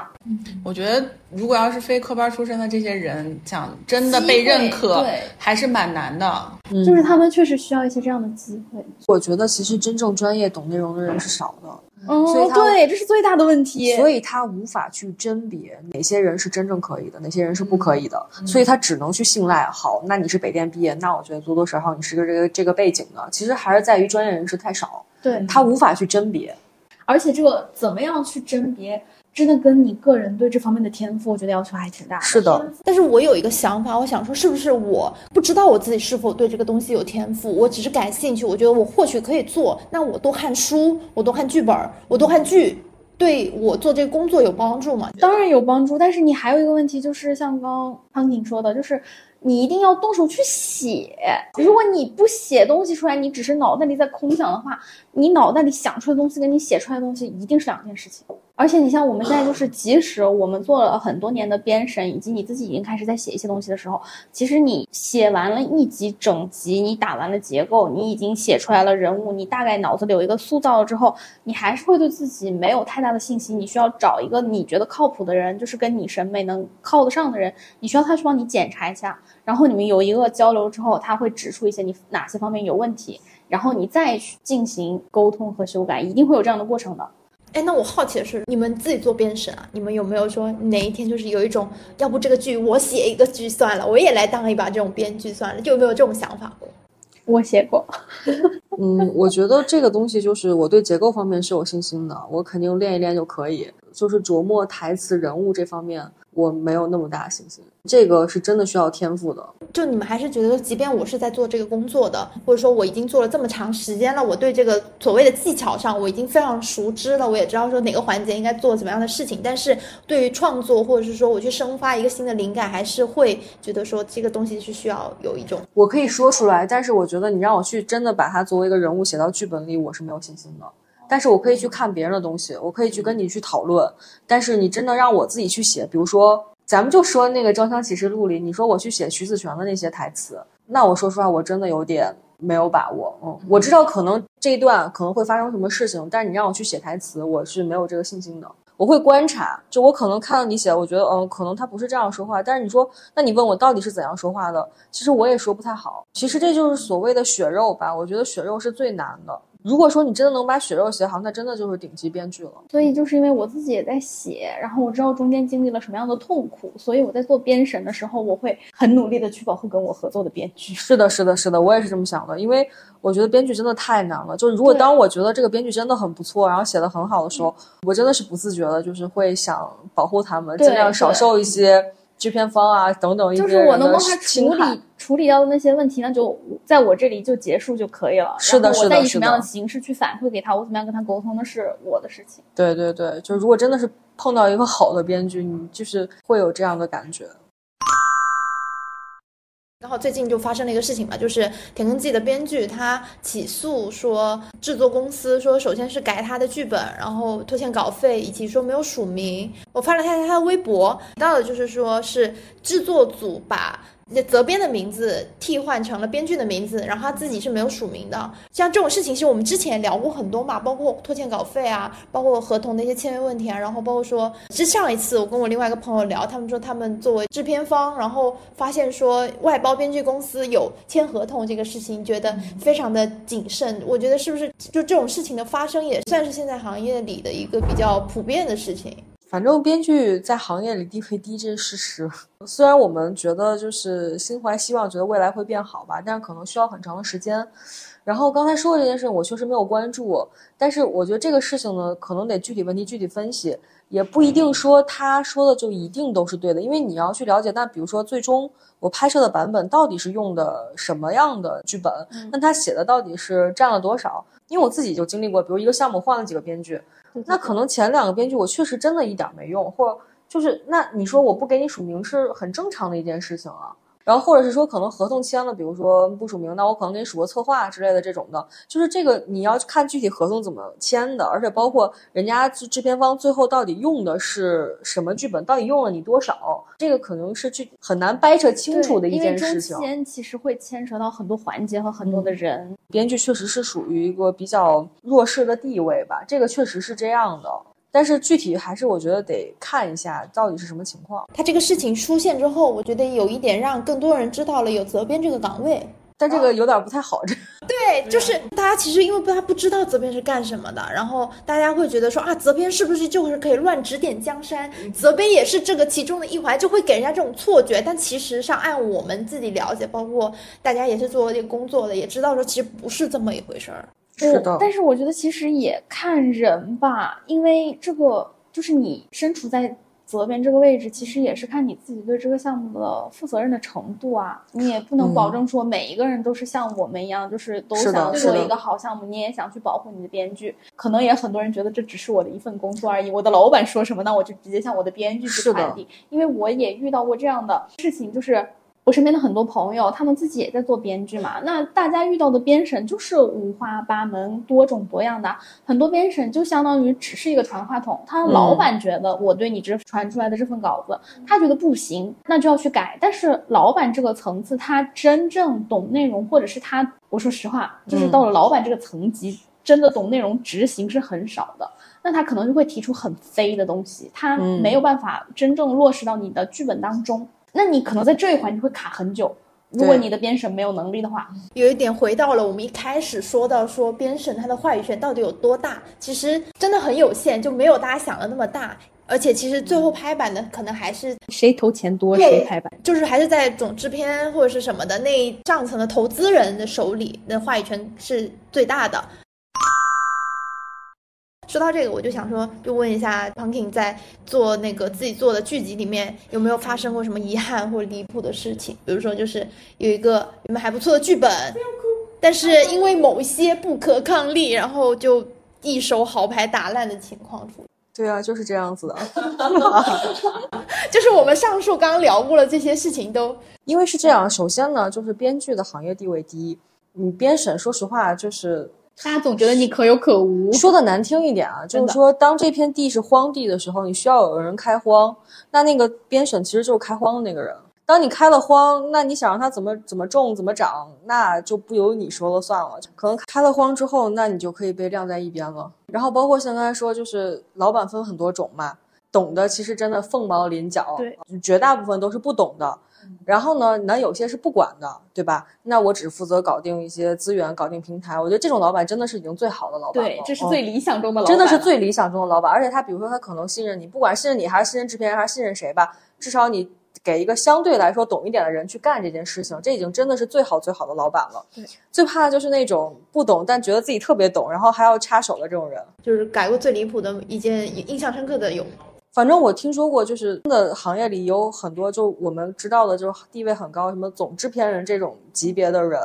我觉得如果要是非科班出身的这些人，想真的被认可，还是蛮难的。就是他们确实需要一些这样的机会。我觉得其实真正专业懂内容的人是少的。哦，对，这是最大的问题，所以他无法去甄别哪些人是真正可以的，哪些人是不可以的，所以他只能去信赖。好，那你是北电毕业，那我觉得多多少少你是个这个这个背景的，其实还是在于专业人士太少，对他无法去甄别，而且这个怎么样去甄别？真的跟你个人对这方面的天赋，我觉得要求还挺大。是的，但是我有一个想法，我想说，是不是我不知道我自己是否对这个东西有天赋？我只是感兴趣，我觉得我或许可以做。那我多看书，我多看剧本，我多看剧，对我做这个工作有帮助吗？当然有帮助。但是你还有一个问题，就是像刚刚康婷说的，就是你一定要动手去写。如果你不写东西出来，你只是脑袋里在空想的话，你脑袋里想出来的东西跟你写出来的东西一定是两件事情。而且你像我们现在就是，即使我们做了很多年的编审，以及你自己已经开始在写一些东西的时候，其实你写完了一集整集，你打完了结构，你已经写出来了人物，你大概脑子里有一个塑造了之后，你还是会对自己没有太大的信心。你需要找一个你觉得靠谱的人，就是跟你审美能靠得上的人，你需要他去帮你检查一下，然后你们有一个交流之后，他会指出一些你哪些方面有问题，然后你再去进行沟通和修改，一定会有这样的过程的。哎，那我好奇的是，你们自己做编审啊？你们有没有说哪一天就是有一种，要不这个剧我写一个剧算了，我也来当一把这种编剧算了，就有没有这种想法过？我写过。嗯，我觉得这个东西就是我对结构方面是有信心的，我肯定练一练就可以。就是琢磨台词、人物这方面。我没有那么大信心，这个是真的需要天赋的。就你们还是觉得，即便我是在做这个工作的，或者说我已经做了这么长时间了，我对这个所谓的技巧上我已经非常熟知了，我也知道说哪个环节应该做怎么样的事情。但是对于创作，或者是说我去生发一个新的灵感，还是会觉得说这个东西是需要有一种我可以说出来，但是我觉得你让我去真的把它作为一个人物写到剧本里，我是没有信心的。但是我可以去看别人的东西，我可以去跟你去讨论。但是你真的让我自己去写，比如说，咱们就说那个《招商启示录》里，你说我去写徐子璇的那些台词，那我说实话，我真的有点没有把握。嗯，我知道可能这一段可能会发生什么事情，但是你让我去写台词，我是没有这个信心的。我会观察，就我可能看到你写，我觉得，嗯，可能他不是这样说话。但是你说，那你问我到底是怎样说话的，其实我也说不太好。其实这就是所谓的血肉吧，我觉得血肉是最难的。如果说你真的能把血肉写好，那真的就是顶级编剧了。所以就是因为我自己也在写，然后我知道中间经历了什么样的痛苦，所以我在做编审的时候，我会很努力的去保护跟我合作的编剧。是的，是的，是的，我也是这么想的，因为我觉得编剧真的太难了。就是如果当我觉得这个编剧真的很不错，然后写的很好的时候，我真的是不自觉的，就是会想保护他们，尽量少受一些。制片方啊，等等一些，就是我能帮他处理处理掉的那些问题，那就在我这里就结束就可以了。是的，是的，我再以什么样的形式去反馈给他，我怎么样跟他沟通，那是我的事情。对对对，就是如果真的是碰到一个好的编剧，你就是会有这样的感觉。然后最近就发生了一个事情嘛，就是《田耕记》的编剧他起诉说制作公司说，首先是改他的剧本，然后拖欠稿费，以及说没有署名。我翻了他他的微博，到的就是说是制作组把。责编的名字替换成了编剧的名字，然后他自己是没有署名的。像这种事情，其实我们之前聊过很多嘛，包括拖欠稿费啊，包括合同的一些签约问题啊，然后包括说，是上一次我跟我另外一个朋友聊，他们说他们作为制片方，然后发现说外包编剧公司有签合同这个事情，觉得非常的谨慎。我觉得是不是就这种事情的发生，也算是现在行业里的一个比较普遍的事情。反正编剧在行业里地位低，这是事实。虽然我们觉得就是心怀希望，觉得未来会变好吧，但是可能需要很长的时间。然后刚才说的这件事，我确实没有关注。但是我觉得这个事情呢，可能得具体问题具体分析，也不一定说他说的就一定都是对的，因为你要去了解。那比如说，最终我拍摄的版本到底是用的什么样的剧本？那他写的到底是占了多少？因为我自己就经历过，比如一个项目换了几个编剧。那可能前两个编剧我确实真的一点没用，或就是那你说我不给你署名是很正常的一件事情啊。然后或者是说可能合同签了，比如说不署名，那我可能给你署个策划之类的这种的，就是这个你要看具体合同怎么签的，而且包括人家制片方最后到底用的是什么剧本，到底用了你多少，这个可能是去很难掰扯清楚的一件事情。中间其实会牵扯到很多环节和很多的人，编剧确实是属于一个比较弱势的地位吧，这个确实是这样的。但是具体还是我觉得得看一下到底是什么情况。他这个事情出现之后，我觉得有一点让更多人知道了有责编这个岗位，但这个有点不太好。这对，就是大家其实因为他不知道责编是干什么的，然后大家会觉得说啊，责编是不是就是可以乱指点江山？责编也是这个其中的一环，就会给人家这种错觉。但其实上按我们自己了解，包括大家也是做这个工作的，也知道说其实不是这么一回事儿。是的，但是我觉得其实也看人吧，因为这个就是你身处在责编这个位置，其实也是看你自己对这个项目的负责任的程度啊。你也不能保证说每一个人都是像我们一样，就是都想做一个好项目，你也想去保护你的编剧。可能也很多人觉得这只是我的一份工作而已，我的老板说什么，那我就直接向我的编剧去传递。因为我也遇到过这样的事情，就是。我身边的很多朋友，他们自己也在做编剧嘛。那大家遇到的编审就是五花八门、多种多样的。很多编审就相当于只是一个传话筒，他老板觉得我对你这传出来的这份稿子，他觉得不行，那就要去改。但是老板这个层次，他真正懂内容，或者是他，我说实话，就是到了老板这个层级，真的懂内容执行是很少的。那他可能就会提出很飞的东西，他没有办法真正落实到你的剧本当中。那你可能在这一环你会卡很久，如果你的编审没有能力的话，有一点回到了我们一开始说到说编审他的话语权到底有多大，其实真的很有限，就没有大家想的那么大。而且其实最后拍板的可能还是谁投钱多谁拍板，就是还是在总制片或者是什么的那上层的投资人的手里，那话语权是最大的。说到这个，我就想说，就问一下 Punkin 在做那个自己做的剧集里面有没有发生过什么遗憾或者离谱的事情？比如说，就是有一个你们还不错的剧本，但是因为某些不可抗力，然后就一手好牌打烂的情况出。对啊，就是这样子的。就是我们上述刚刚聊过了这些事情，都 因为是这样。首先呢，就是编剧的行业地位低，你编审，说实话就是。大家总觉得你可有可无。说的难听一点啊，就是说，当这片地是荒地的时候，你需要有人开荒，那那个编审其实就是开荒的那个人。当你开了荒，那你想让它怎么怎么种怎么长，那就不由你说了算了。可能开了荒之后，那你就可以被晾在一边了。然后包括像刚才说，就是老板分很多种嘛，懂的其实真的凤毛麟角，对，绝大部分都是不懂的。然后呢，那有些是不管的，对吧？那我只负责搞定一些资源，搞定平台。我觉得这种老板真的是已经最好的老板了。对，这是最理想中的老板，真的是最理想中的老板。而且他，比如说他可能信任你，不管信任你还是信任制片人，还是信任谁吧，至少你给一个相对来说懂一点的人去干这件事情，这已经真的是最好最好的老板了。对，最怕的就是那种不懂但觉得自己特别懂，然后还要插手的这种人。就是改过最离谱的一件印象深刻的有。反正我听说过，就是的行业里有很多，就我们知道的，就是地位很高，什么总制片人这种级别的人，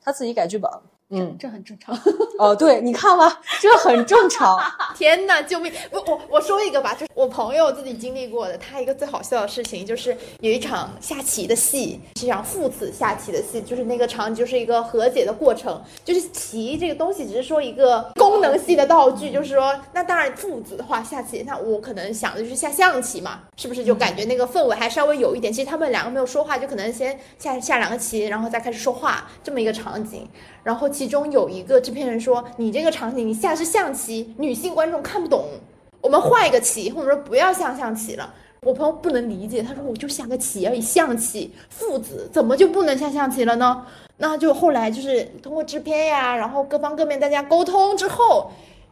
他自己改剧本，嗯，这很正常。哦，对，你看吧，这很正常。天呐，救命！我，我我说一个吧，就是我朋友自己经历过的，他一个最好笑的事情就是有一场下棋的戏，是一场父子下棋的戏，就是那个场景就是一个和解的过程，就是棋这个东西只是说一个功能性的道具，就是说，那当然父子的话下棋，那我可能想的就是下象棋嘛，是不是就感觉那个氛围还稍微有一点？其实他们两个没有说话，就可能先下下两个棋，然后再开始说话这么一个场景。然后其中有一个制片人说：“你这个场景你下的是象棋，女性观众看不懂，我们换一个棋，或者说不要下象棋了。”我朋友不能理解，他说：“我就下个棋而已，象棋父子怎么就不能下象棋了呢？”那就后来就是通过制片呀，然后各方各面大家沟通之后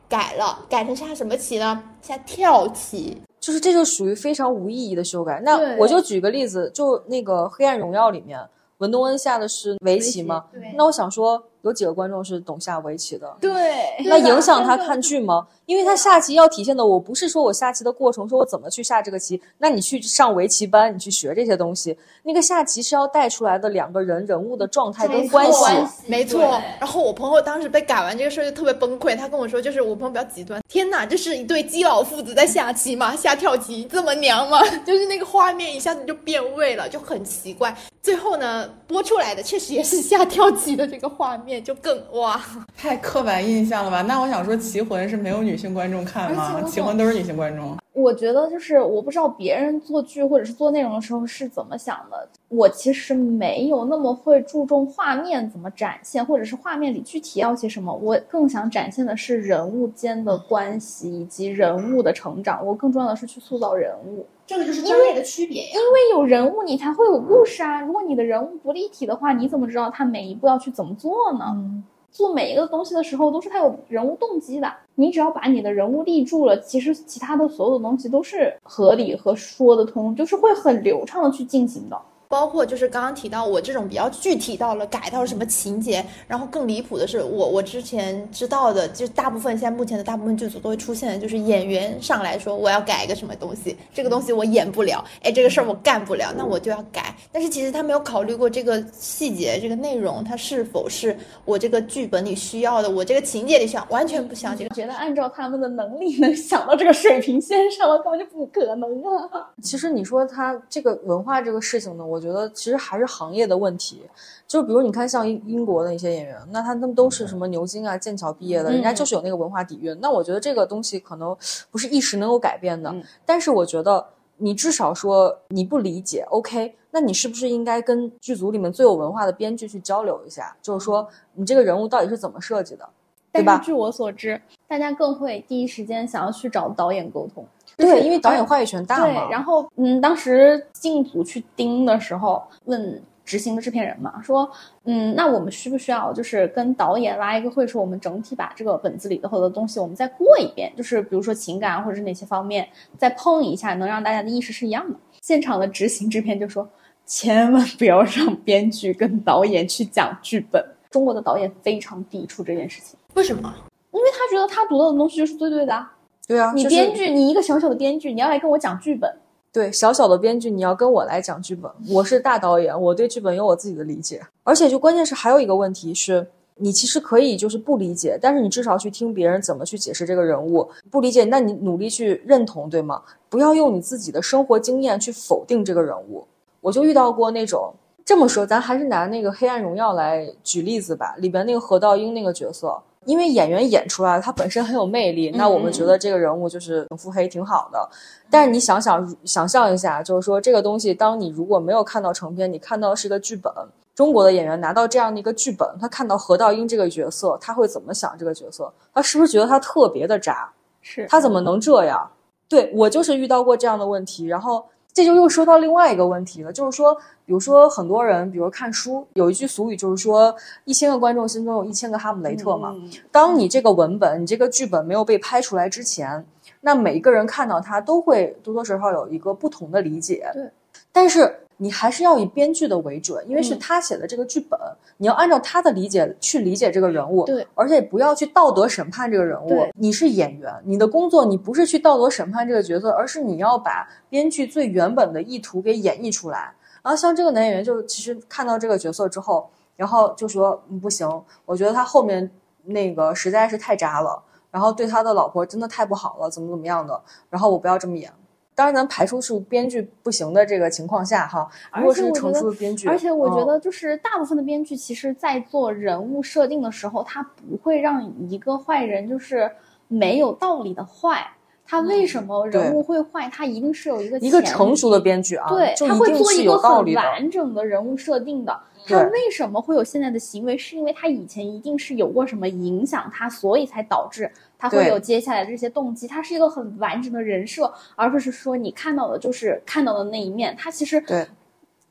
改了，改成下什么棋呢？下跳棋。就是这就属于非常无意义的修改。那我就举个例子，就那个《黑暗荣耀》里面，文东恩下的是围棋吗？那我想说，有几个观众是懂下围棋的？对，那影响他看剧吗？因为他下棋要体现的，我不是说我下棋的过程，说我怎么去下这个棋。那你去上围棋班，你去学这些东西，那个下棋是要带出来的两个人人物的状态跟关系。没错，然后我朋友当时被改完这个事儿就特别崩溃，他跟我说，就是我朋友比较极端，天哪，这是一对基佬父子在下棋吗？下跳棋这么娘吗？就是那个画面一下子就变味了，就很奇怪。最后呢，播出来的确实也是下跳棋的这个画面，就更哇，太刻板印象了吧？那我想说，《棋魂》是没有女性观众看吗？《棋魂》都是女性观众。我觉得就是我不知道别人做剧或者是做内容的时候是怎么想的。我其实没有那么会注重画面怎么展现，或者是画面里具体要些什么。我更想展现的是人物间的关系以及人物的成长。我更重要的是去塑造人物。这个就是专业的区别呀。因为有人物，你才会有故事啊。如果你的人物不立体的话，你怎么知道他每一步要去怎么做呢？嗯做每一个东西的时候，都是他有人物动机的。你只要把你的人物立住了，其实其他的所有的东西都是合理和说得通，就是会很流畅的去进行的。包括就是刚刚提到我这种比较具体到了改到了什么情节，然后更离谱的是我我之前知道的，就是大部分现在目前的大部分剧组都会出现的，就是演员上来说我要改一个什么东西，这个东西我演不了，哎，这个事儿我干不了，那我就要改。但是其实他没有考虑过这个细节，这个内容它是否是我这个剧本里需要的，我这个情节里需要，完全不想这个。觉得按照他们的能力能想到这个水平线上了，根本就不可能啊！其实你说他这个文化这个事情呢，我觉得其实还是行业的问题。就比如你看像英英国的一些演员，那他们都是什么牛津啊、剑桥毕业的，人家就是有那个文化底蕴。那我觉得这个东西可能不是一时能够改变的，但是我觉得你至少说你不理解，OK，那你是不是应该跟剧组里面最有文化的编剧去交流一下？就是说你这个人物到底是怎么设计的，对吧？据我所知，大家更会第一时间想要去找导演沟通。对，因为导演话语权大对嘛。，然后嗯，当时进组去盯的时候，问执行的制片人嘛，说嗯，那我们需不需要就是跟导演拉一个会，说我们整体把这个本子里头的东西我们再过一遍，就是比如说情感或者是哪些方面再碰一下，能让大家的意识是一样的。现场的执行制片就说，千万不要让编剧跟导演去讲剧本。中国的导演非常抵触这件事情，为什么？因为他觉得他读到的东西就是最对的啊。对啊，你编剧，你一个小小的编剧，你要来跟我讲剧本，对小小的编剧，你要跟我来讲剧本，我是大导演，我对剧本有我自己的理解。而且就关键是还有一个问题是，你其实可以就是不理解，但是你至少去听别人怎么去解释这个人物。不理解，那你努力去认同，对吗？不要用你自己的生活经验去否定这个人物。我就遇到过那种。这么说，咱还是拿那个《黑暗荣耀》来举例子吧。里边那个何道英那个角色，因为演员演出来了，他本身很有魅力，那我们觉得这个人物就是挺腹黑，挺好的。但是你想想，想象一下，就是说这个东西，当你如果没有看到成片，你看到的是个剧本，中国的演员拿到这样的一个剧本，他看到何道英这个角色，他会怎么想这个角色？他是不是觉得他特别的渣？是他怎么能这样？对我就是遇到过这样的问题，然后这就又说到另外一个问题了，就是说，比如说很多人，比如看书，有一句俗语就是说，一千个观众心中有一千个哈姆雷特嘛。当你这个文本，你这个剧本没有被拍出来之前，那每一个人看到它都会多多少少有一个不同的理解。对，但是你还是要以编剧的为准，因为是他写的这个剧本，你要按照他的理解去理解这个人物。对，而且不要去道德审判这个人物对。你是演员，你的工作你不是去道德审判这个角色，而是你要把编剧最原本的意图给演绎出来。然后像这个男演员，就其实看到这个角色之后，然后就说嗯不行，我觉得他后面那个实在是太渣了，然后对他的老婆真的太不好了，怎么怎么样的，然后我不要这么演。当然，咱排除是编剧不行的这个情况下哈，如果是成熟的编剧，而且我觉嗯得就是大部分的编剧其实，在做人物设定的时候，他不会让一个坏人就是没有道理的坏。他为什么人物会坏？他一定是有一个一个成熟的编剧啊，对，他会做一个很。完整的人物设定的。他为什么会有现在的行为？是因为他以前一定是有过什么影响他，所以才导致他会有接下来这些动机。他是一个很完整的人设，而不是说你看到的就是看到的那一面。他其实对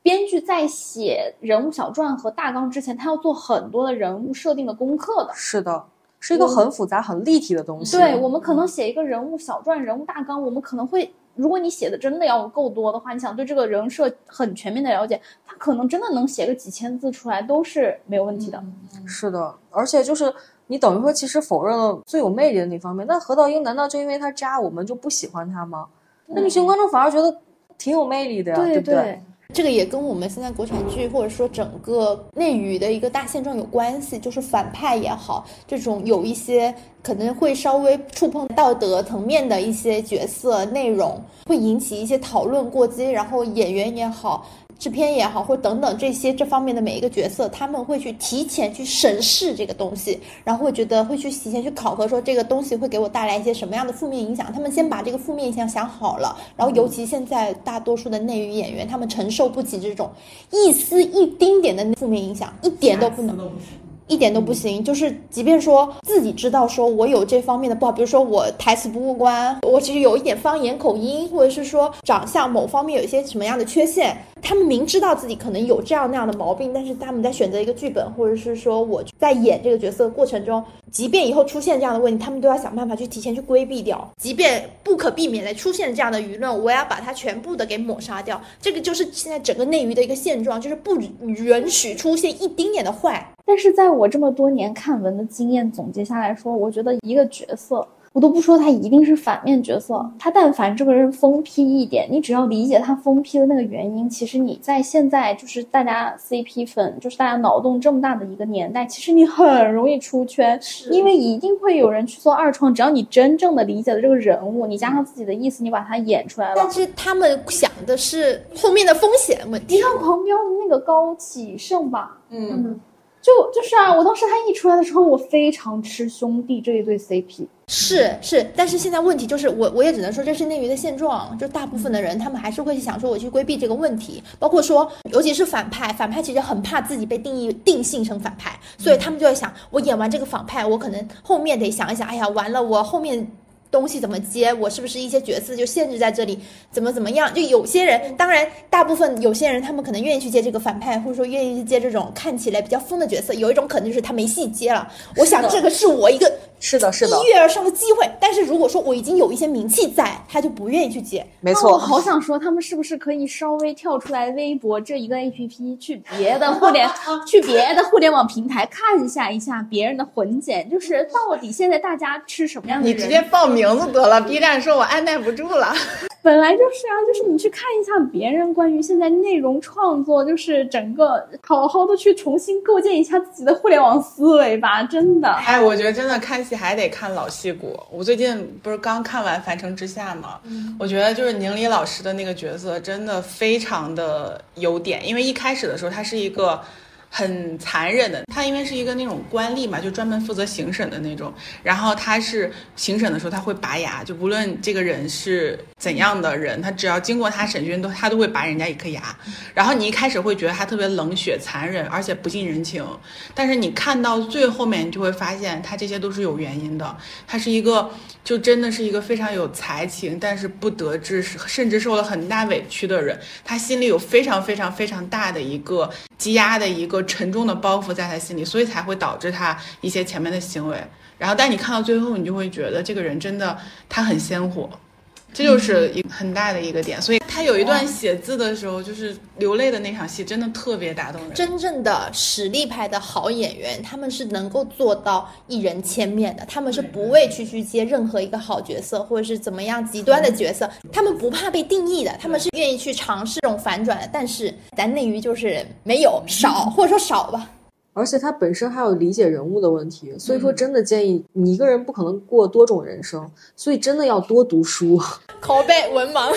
编剧在写人物小传和大纲之前，他要做很多的人物设定的功课的。是的，是一个很复杂、很立体的东西。对我们可能写一个人物小传、人物大纲，我们可能会，如果你写的真的要够多的话，你想对这个人设很全面的了解，他可能真的能写个几千字出来都是没有问题的。是的，而且就是你等于说，其实否认了最有魅力的那方面。那何道英难道就因为他渣，我们就不喜欢他吗？那女性观众反而觉得挺有魅力的呀，对不对？这个也跟我们现在国产剧或者说整个内娱的一个大现状有关系，就是反派也好，这种有一些可能会稍微触碰道德层面的一些角色内容，会引起一些讨论过激，然后演员也好。制片也好，或等等这些这方面的每一个角色，他们会去提前去审视这个东西，然后会觉得会去提前去考核，说这个东西会给我带来一些什么样的负面影响。他们先把这个负面影响想好了，然后尤其现在大多数的内娱演员，他们承受不起这种一丝一丁点的负面影响，一点都不能。一点都不行，就是即便说自己知道说我有这方面的不好，比如说我台词不过关，我其实有一点方言口音，或者是说长相某方面有一些什么样的缺陷，他们明知道自己可能有这样那样的毛病，但是他们在选择一个剧本，或者是说我在演这个角色的过程中，即便以后出现这样的问题，他们都要想办法去提前去规避掉，即便不可避免的出现这样的舆论，我也要把它全部的给抹杀掉。这个就是现在整个内娱的一个现状，就是不允许出现一丁点的坏。但是在我这么多年看文的经验总结下来说，我觉得一个角色，我都不说他一定是反面角色，他但凡这个人疯批一点，你只要理解他疯批的那个原因，其实你在现在就是大家 CP 粉，就是大家脑洞这么大的一个年代，其实你很容易出圈，因为一定会有人去做二创，只要你真正的理解了这个人物，你加上自己的意思，你把它演出来了但。是他们想的是后面的风险问题。你看《狂飙》的那个高启盛吧，嗯，就就是啊，我当时他一出来的时候，我非常吃兄弟这一对 CP。是是，但是现在问题就是我我也只能说这是内娱的现状，就大部分的人他们还是会想说我去规避这个问题，包括说尤其是反派，反派其实很怕自己被定义定性成反派，所以他们就会想我演完这个反派，我可能后面得想一想，哎呀完了我后面。东西怎么接？我是不是一些角色就限制在这里？怎么怎么样？就有些人，当然大部分有些人，他们可能愿意去接这个反派，或者说愿意去接这种看起来比较疯的角色。有一种可能就是他没戏接了。我想这个是我一个是的，是的，一跃而上的机会。但是如果说我已经有一些名气在，他就不愿意去接。没错。那我好想说，他们是不是可以稍微跳出来微博这一个 APP，去别的互联，去别的互联网平台看一下一下别人的混剪，就是到底现在大家吃什么样的？你直接报名字得了。B 站说我按耐不住了。本来就是啊，就是你去看一下别人关于现在内容创作，就是整个好好的去重新构建一下自己的互联网思维吧，真的。哎，我觉得真的看戏还得看老戏骨。我最近不是刚看完《凡城之下》吗？我觉得就是宁理老师的那个角色真的非常的有点，因为一开始的时候他是一个。很残忍的，他因为是一个那种官吏嘛，就专门负责行审的那种。然后他是行审的时候他会拔牙，就不论这个人是怎样的人，他只要经过他审讯，都他都会拔人家一颗牙。然后你一开始会觉得他特别冷血、残忍，而且不近人情。但是你看到最后面，你就会发现他这些都是有原因的。他是一个，就真的是一个非常有才情，但是不得志，甚至受了很大委屈的人。他心里有非常非常非常大的一个积压的一个。沉重的包袱在他心里，所以才会导致他一些前面的行为。然后，但你看到最后，你就会觉得这个人真的他很鲜活，这就是一很大的一个点。所以他有一段写字的时候，就是流泪的那场戏，真的特别打动人。真正的实力派的好演员，他们是能够做到一人千面的，他们是不畏惧去接任何一个好角色，或者是怎么样极端的角色，他们不怕被定义的，他们是愿意去尝试这种反转的。但是咱内娱就是没有少，或者说少吧。而且它本身还有理解人物的问题，所以说真的建议你一个人不可能过多种人生，所以真的要多读书。拷贝文盲。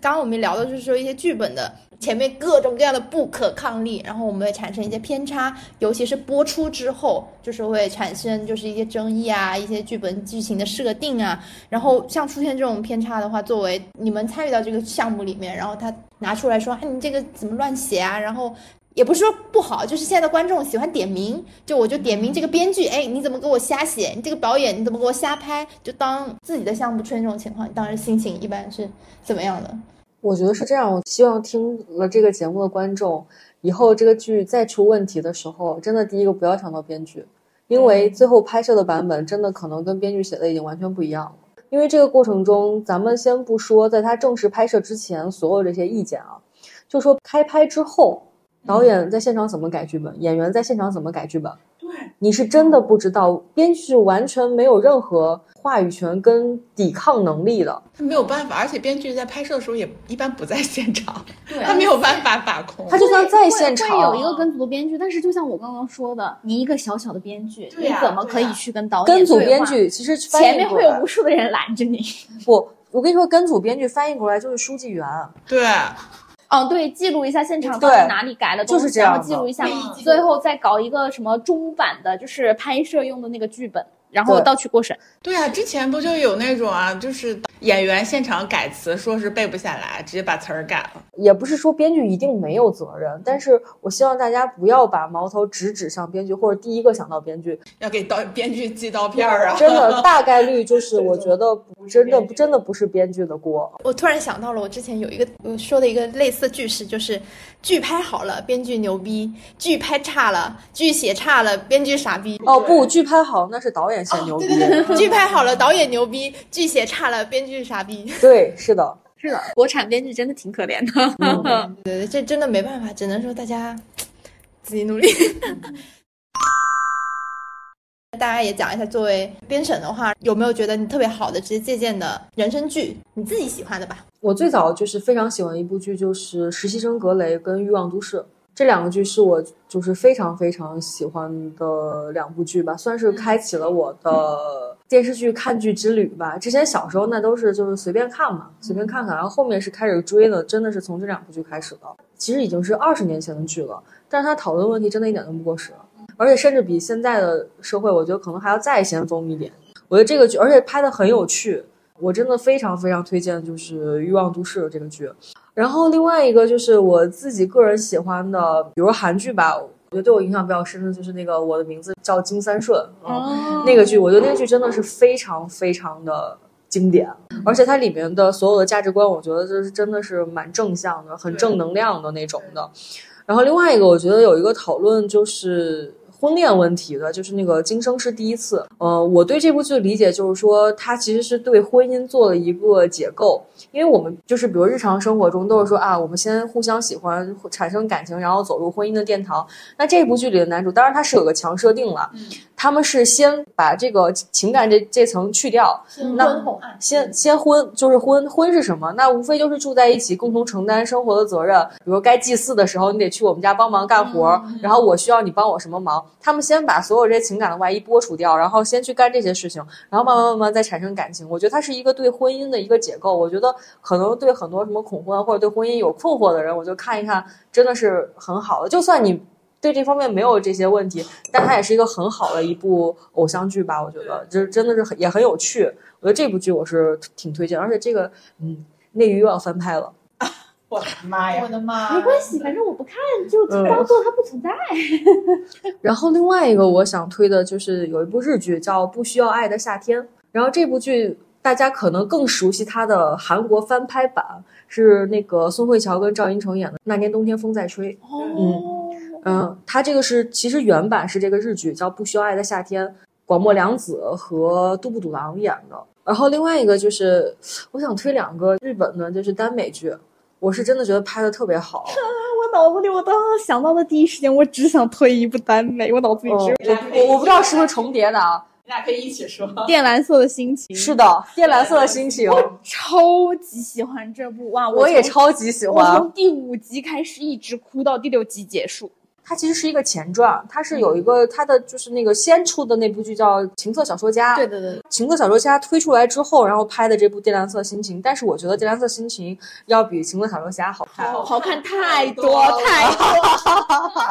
刚刚我们聊的就是说一些剧本的前面各种各样的不可抗力，然后我们会产生一些偏差，尤其是播出之后，就是会产生就是一些争议啊，一些剧本剧情的设定啊，然后像出现这种偏差的话，作为你们参与到这个项目里面，然后他拿出来说，哎，你这个怎么乱写啊？然后也不是说不好，就是现在的观众喜欢点名，就我就点名这个编剧，哎，你怎么给我瞎写？你这个导演你怎么给我瞎拍？就当自己的项目出现这种情况，你当时心情一般是怎么样的？我觉得是这样，我希望听了这个节目的观众，以后这个剧再出问题的时候，真的第一个不要想到编剧，因为最后拍摄的版本真的可能跟编剧写的已经完全不一样了。因为这个过程中，咱们先不说在他正式拍摄之前所有这些意见啊，就说开拍之后，导演在现场怎么改剧本，演员在现场怎么改剧本，对，你是真的不知道，编剧完全没有任何。话语权跟抵抗能力的，他没有办法，而且编剧在拍摄的时候也一般不在现场，他没有办法把控。他就算在现场，会有一个跟组编剧，但是就像我刚刚说的，你一个小小的编剧，你怎么可以去跟导演跟组编剧？其实前面会有无数的人拦着你。不，我跟你说，跟组编剧翻译过来就是书记员。对，嗯，对，记录一下现场到底哪里改了，就是这样，记录一下，最后再搞一个什么中版的，就是拍摄用的那个剧本。然后倒去过审。对啊，之前不就有那种啊，就是演员现场改词，说是背不下来，直接把词儿改了。也不是说编剧一定没有责任，但是我希望大家不要把矛头直指向编剧，或者第一个想到编剧，要给导编剧寄刀片儿啊。真的，大概率就 是我觉得真的真的不是编剧的锅。我突然想到了，我之前有一个说的一个类似句式，就是剧拍好了，编剧牛逼；剧拍差了，剧写差了，编剧傻逼。哦不，剧拍好那是导演。显牛逼，剧拍好了，导演牛逼；剧写差了，编剧傻逼。对，是的，是的，国产编剧真的挺可怜的。对 对，这真的没办法，只能说大家自己努力。大家也讲一下，作为编审的话，有没有觉得你特别好的直接借鉴的人生剧？你自己喜欢的吧？我最早就是非常喜欢一部剧，就是《实习生格雷》跟《欲望都市》。这两个剧是我就是非常非常喜欢的两部剧吧，算是开启了我的电视剧看剧之旅吧。之前小时候那都是就是随便看嘛，随便看看，然后后面是开始追的，真的是从这两部剧开始的。其实已经是二十年前的剧了，但是他讨论问题真的一点都不过时，而且甚至比现在的社会，我觉得可能还要再先锋一点。我觉得这个剧，而且拍的很有趣，我真的非常非常推荐，就是《欲望都市》这个剧。然后另外一个就是我自己个人喜欢的，比如韩剧吧，我觉得对我影响比较深的就是那个《我的名字叫金三顺》啊，那个剧，我觉得那个剧真的是非常非常的经典，而且它里面的所有的价值观，我觉得就是真的是蛮正向的，很正能量的那种的。然后另外一个，我觉得有一个讨论就是。婚恋问题的，就是那个《今生是第一次》。呃，我对这部剧的理解就是说，它其实是对婚姻做了一个解构。因为我们就是比如日常生活中都是说啊，我们先互相喜欢，产生感情，然后走入婚姻的殿堂。那这部剧里的男主，当然他是有个强设定了，他们是先把这个情感这这层去掉，那先先婚就是婚婚是什么？那无非就是住在一起，共同承担生活的责任。比如该祭祀的时候，你得去我们家帮忙干活，然后我需要你帮我什么忙？他们先把所有这些情感的外衣剥除掉，然后先去干这些事情，然后慢慢慢慢再产生感情。我觉得它是一个对婚姻的一个解构。我觉得可能对很多什么恐婚或者对婚姻有困惑的人，我就看一看，真的是很好的。就算你对这方面没有这些问题，但它也是一个很好的一部偶像剧吧。我觉得就是真的是很也很有趣。我觉得这部剧我是挺推荐，而且这个嗯，内娱又要翻拍了。我的妈呀！我的妈！没关系，反正我不看，就当做它不存在。然后另外一个我想推的就是有一部日剧叫《不需要爱的夏天》，然后这部剧大家可能更熟悉它的韩国翻拍版，是那个宋慧乔跟赵寅成演的《那年冬天风在吹》。嗯嗯，它这个是其实原版是这个日剧叫《不需要爱的夏天》，广末凉子和杜布笃郎演的。然后另外一个就是我想推两个日本的，就是耽美剧。我是真的觉得拍的特别好，我脑子里我当时想到的第一时间，我只想推一部耽美，我脑子里只有我我不知道是不是重叠的啊，你俩可以一起说。靛蓝色的心情 是的，靛蓝色的心情，我超级喜欢这部哇！我也超级喜我欢从。第五集开始一直哭到第六集结束。它其实是一个前传，它是有一个它的就是那个先出的那部剧叫《情色小说家》。对对对，情色小说家推出来之后，然后拍的这部《靛蓝色心情》，但是我觉得《靛蓝色心情》要比《情色小说家》好看。好看 太多太多。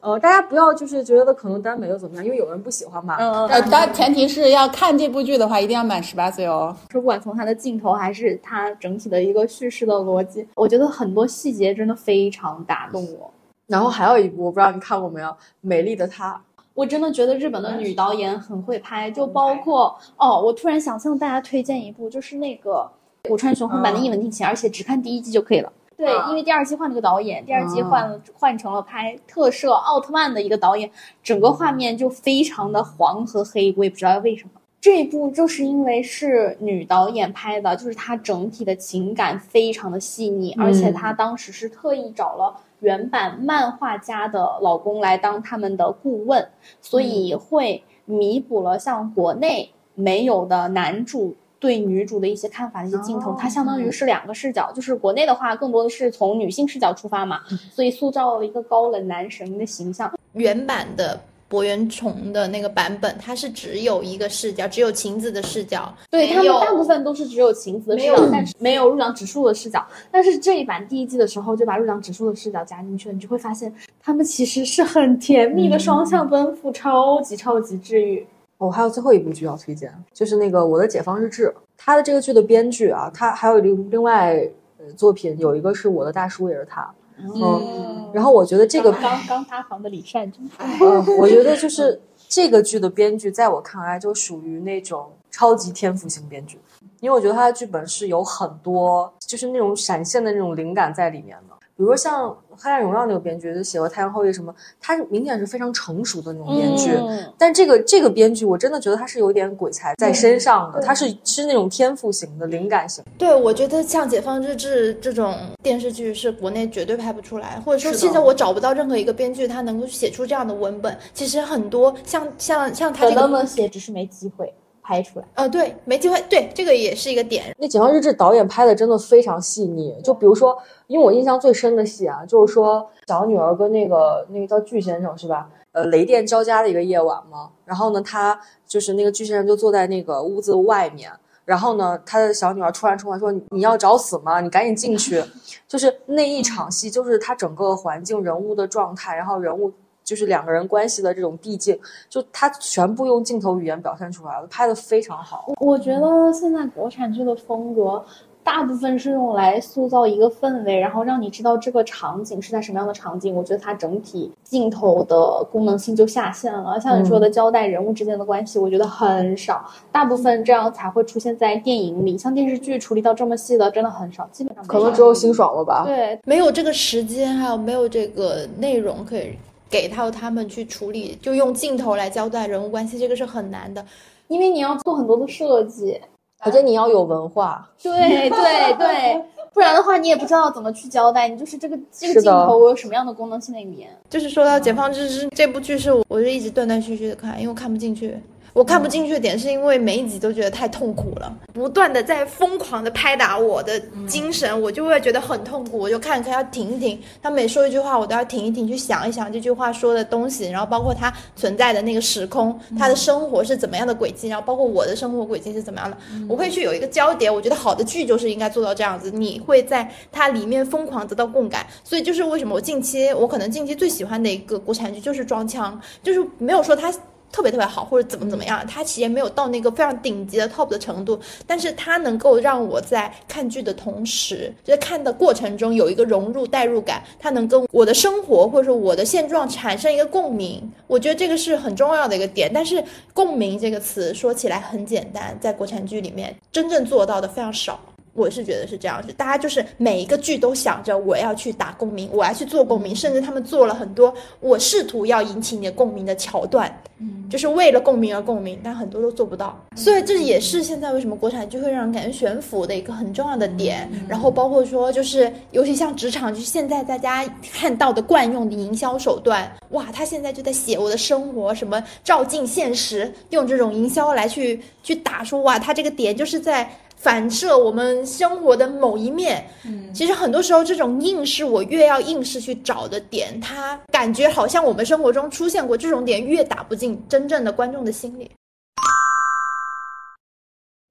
呃，大家不要就是觉得可能耽美又怎么样，因为有人不喜欢嘛。嗯，呃，但前提是要看这部剧的话，一定要满十八岁哦。不管从它的镜头还是它整体的一个叙事的逻辑，我觉得很多细节真的非常打动我。然后还有一部，我不知道你看过没有，《美丽的她》。我真的觉得日本的女导演很会拍，就包括哦，我突然想向大家推荐一部，就是那个古川雄宏版的《一吻定情》，而且只看第一季就可以了。对，因为第二季换了个导演，第二季换了换成了拍特摄奥特曼的一个导演，整个画面就非常的黄和黑，我也不知道为什么。这一部就是因为是女导演拍的，就是她整体的情感非常的细腻，而且她当时是特意找了原版漫画家的老公来当他们的顾问，所以会弥补了像国内没有的男主对女主的一些看法的一些镜头，它相当于是两个视角，就是国内的话更多的是从女性视角出发嘛，所以塑造了一个高冷男神的形象。原版的博原崇的那个版本，它是只有一个视角，只有晴子的视角。对他们大部分都是只有晴子的视，角但是没有入党指数的视角。但是这一版第一季的时候就把入党指数的视角加进去了，你就会发现他们其实是很甜蜜的双向奔赴，超级超级治愈。哦，还有最后一部剧要推荐，就是那个《我的解放日志》。他的这个剧的编剧啊，他还有另另外呃作品，有一个是我的大叔，也是他。嗯，然后我觉得这个刚刚塌房的李善真。呃，我觉得就是这个剧的编剧，在我看来就属于那种超级天赋型编剧，因为我觉得他的剧本是有很多就是那种闪现的那种灵感在里面的。比如说像《黑暗荣耀》那个编剧，就写过《太阳后裔》什么，他是明显是非常成熟的那种编剧。嗯但这个这个编剧，我真的觉得他是有点鬼才在身上的，他是是那种天赋型的、灵感型。对，我觉得像《解放日志》这种电视剧是国内绝对拍不出来，或者说现在我找不到任何一个编剧他能够写出这样的文本。其实很多像像像他可这个，能能写，只是没机会拍出来。呃，对，没机会，对，这个也是一个点。那《解放日志》导演拍的真的非常细腻，就比如说，因为我印象最深的戏啊，就是说小女儿跟那个那个叫巨先生是吧？呃，雷电交加的一个夜晚嘛，然后呢，他就是那个巨先生就坐在那个屋子外面，然后呢，他的小女儿突然冲来说：“你要找死吗？你赶紧进去！”就是那一场戏，就是他整个环境、人物的状态，然后人物就是两个人关系的这种递进，就他全部用镜头语言表现出来了，拍的非常好。我觉得现在国产剧的风格，大部分是用来塑造一个氛围，然后让你知道这个场景是在什么样的场景。我觉得它整体镜头的功能性就下线了。像你说的交代人物之间的关系，我觉得很少，大部分这样才会出现在电影里。像电视剧处理到这么细的，真的很少，基本上可能只有辛爽了吧？对。没有这个时间，还有没有这个内容可以给到他们去处理，就用镜头来交代人物关系，这个是很难的。因为你要做很多的设计，我觉得你要有文化，对对对，不然的话你也不知道怎么去交代，你就是这个这个镜头我有什么样的功能性的语言。就是说到《解放之之》这部剧，是我我就一直断断续续的看，因为我看不进去。我看不进去的点是因为每一集都觉得太痛苦了，不断的在疯狂的拍打我的精神，我就会觉得很痛苦，我就看看要停一停。他每说一句话，我都要停一停，去想一想这句话说的东西，然后包括他存在的那个时空，他的生活是怎么样的轨迹，然后包括我的生活轨迹是怎么样的，我会去有一个交叠。我觉得好的剧就是应该做到这样子，你会在它里面疯狂得到共感。所以就是为什么我近期我可能近期最喜欢的一个国产剧就是《装腔》，就是没有说它。特别特别好，或者怎么怎么样，它其实没有到那个非常顶级的 top 的程度，但是它能够让我在看剧的同时，就在看的过程中有一个融入代入感，它能跟我的生活或者说我的现状产生一个共鸣，我觉得这个是很重要的一个点。但是共鸣这个词说起来很简单，在国产剧里面真正做到的非常少。我是觉得是这样子，大家就是每一个剧都想着我要去打共鸣，我要去做共鸣，甚至他们做了很多我试图要引起你的共鸣的桥段。嗯就是为了共鸣而共鸣，但很多都做不到。所以这也是现在为什么国产剧会让人感觉悬浮的一个很重要的点。然后包括说，就是尤其像职场剧，现在大家看到的惯用的营销手段，哇，他现在就在写我的生活，什么照进现实，用这种营销来去去打说，哇，他这个点就是在。反射我们生活的某一面，嗯，其实很多时候这种硬是我越要硬是去找的点，它感觉好像我们生活中出现过这种点，越打不进真正的观众的心里。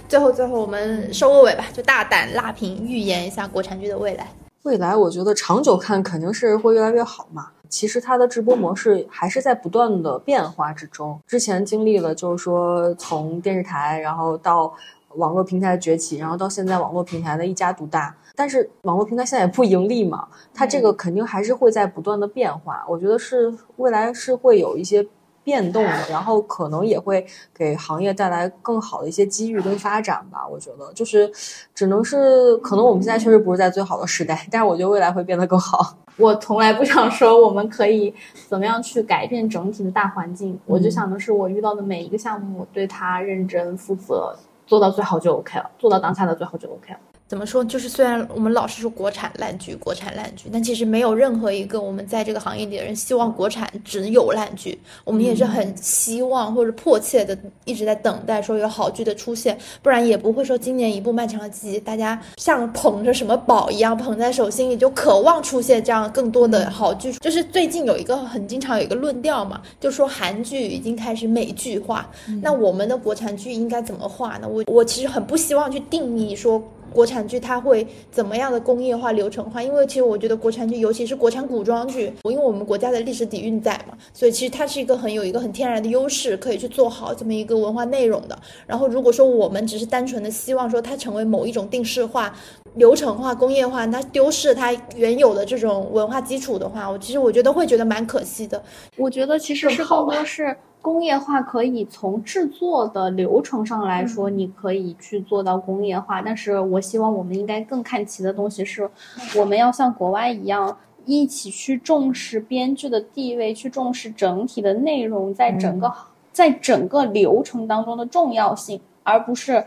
最后，最后我们收个尾吧，就大胆辣评预言一下国产剧的未来。未来我觉得长久看肯定是会越来越好嘛。其实它的直播模式还是在不断的变化之中。之前经历了就是说从电视台，然后到。网络平台的崛起，然后到现在网络平台的一家独大，但是网络平台现在也不盈利嘛，它这个肯定还是会在不断的变化。我觉得是未来是会有一些变动的，然后可能也会给行业带来更好的一些机遇跟发展吧。我觉得就是只能是可能我们现在确实不是在最好的时代，但是我觉得未来会变得更好。我从来不想说我们可以怎么样去改变整体的大环境，我就想的是我遇到的每一个项目，对它认真负责。做到最好就 OK 了，做到当下的最好就 OK 了。怎么说？就是虽然我们老是说国产烂剧，国产烂剧，但其实没有任何一个我们在这个行业里的人希望国产只有烂剧。我们也是很希望或者迫切的一直在等待说有好剧的出现，不然也不会说今年一部漫长的季节，大家像捧着什么宝一样捧在手心里，就渴望出现这样更多的好剧。就是最近有一个很经常有一个论调嘛，就说韩剧已经开始美剧化，那我们的国产剧应该怎么画呢？我我其实很不希望去定义说。国产剧它会怎么样的工业化、流程化？因为其实我觉得国产剧，尤其是国产古装剧，因为我们国家的历史底蕴在嘛，所以其实它是一个很有一个很天然的优势，可以去做好这么一个文化内容的。然后如果说我们只是单纯的希望说它成为某一种定式化、流程化、工业化，它丢失它原有的这种文化基础的话，我其实我觉得会觉得蛮可惜的。我觉得其实是更多是。工业化可以从制作的流程上来说，你可以去做到工业化。但是我希望我们应该更看齐的东西是，我们要像国外一样，一起去重视编剧的地位，去重视整体的内容在整个在整个流程当中的重要性，而不是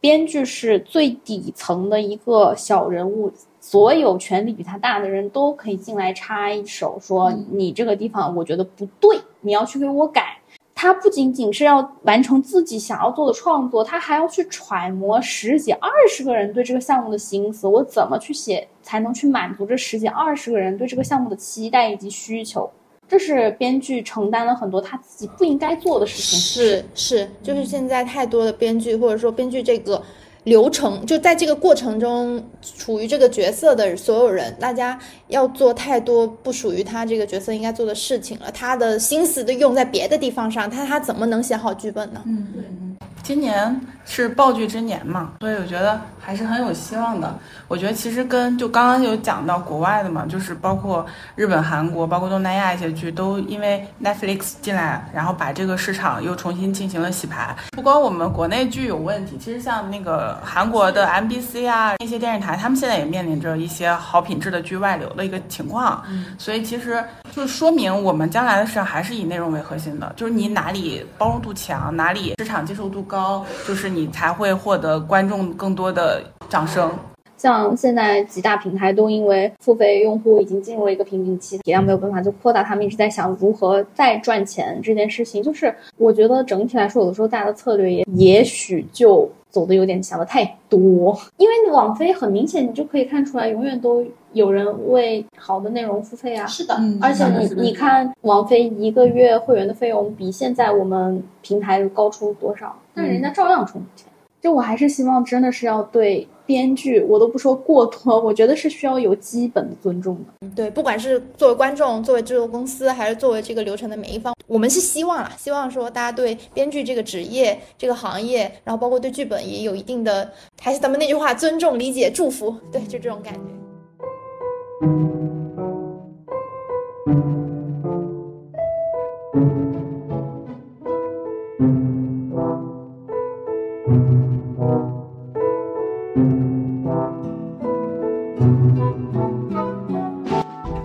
编剧是最底层的一个小人物。所有权力比他大的人都可以进来插一手，说你这个地方我觉得不对，你要去给我改。他不仅仅是要完成自己想要做的创作，他还要去揣摩十几二十个人对这个项目的心思，我怎么去写才能去满足这十几二十个人对这个项目的期待以及需求？这是编剧承担了很多他自己不应该做的事情。是是，就是现在太多的编剧或者说编剧这个。流程就在这个过程中，处于这个角色的所有人，大家要做太多不属于他这个角色应该做的事情了，他的心思都用在别的地方上，他他怎么能写好剧本呢？嗯嗯，今年是爆剧之年嘛，所以我觉得还是很有希望的。我觉得其实跟就刚刚有讲到国外的嘛，就是包括日本、韩国，包括东南亚一些剧，都因为 Netflix 进来，然后把这个市场又重新进行了洗牌。不光我们国内剧有问题，其实像那个韩国的 MBC 啊那些电视台，他们现在也面临着一些好品质的剧外流的一个情况。所以其实就说明我们将来的市场还是以内容为核心的，就是你哪里包容度强，哪里市场接受度高，就是你才会获得观众更多的掌声。像现在几大平台都因为付费用户已经进入了一个瓶颈期，体量没有办法就扩大，他们一直在想如何再赚钱这件事情。就是我觉得整体来说，有的时候大家的策略也也许就走的有点想的太多。因为网飞很明显，你就可以看出来，永远都有人为好的内容付费啊。是的，而且你你看，网飞一个月会员的费用比现在我们平台高出多少？但人家照样充钱。就我还是希望真的是要对。编剧，我都不说过多，我觉得是需要有基本的尊重的。对，不管是作为观众、作为制作公司，还是作为这个流程的每一方，我们是希望啊，希望说大家对编剧这个职业、这个行业，然后包括对剧本也有一定的，还是咱们那句话，尊重、理解、祝福。对，就这种感觉。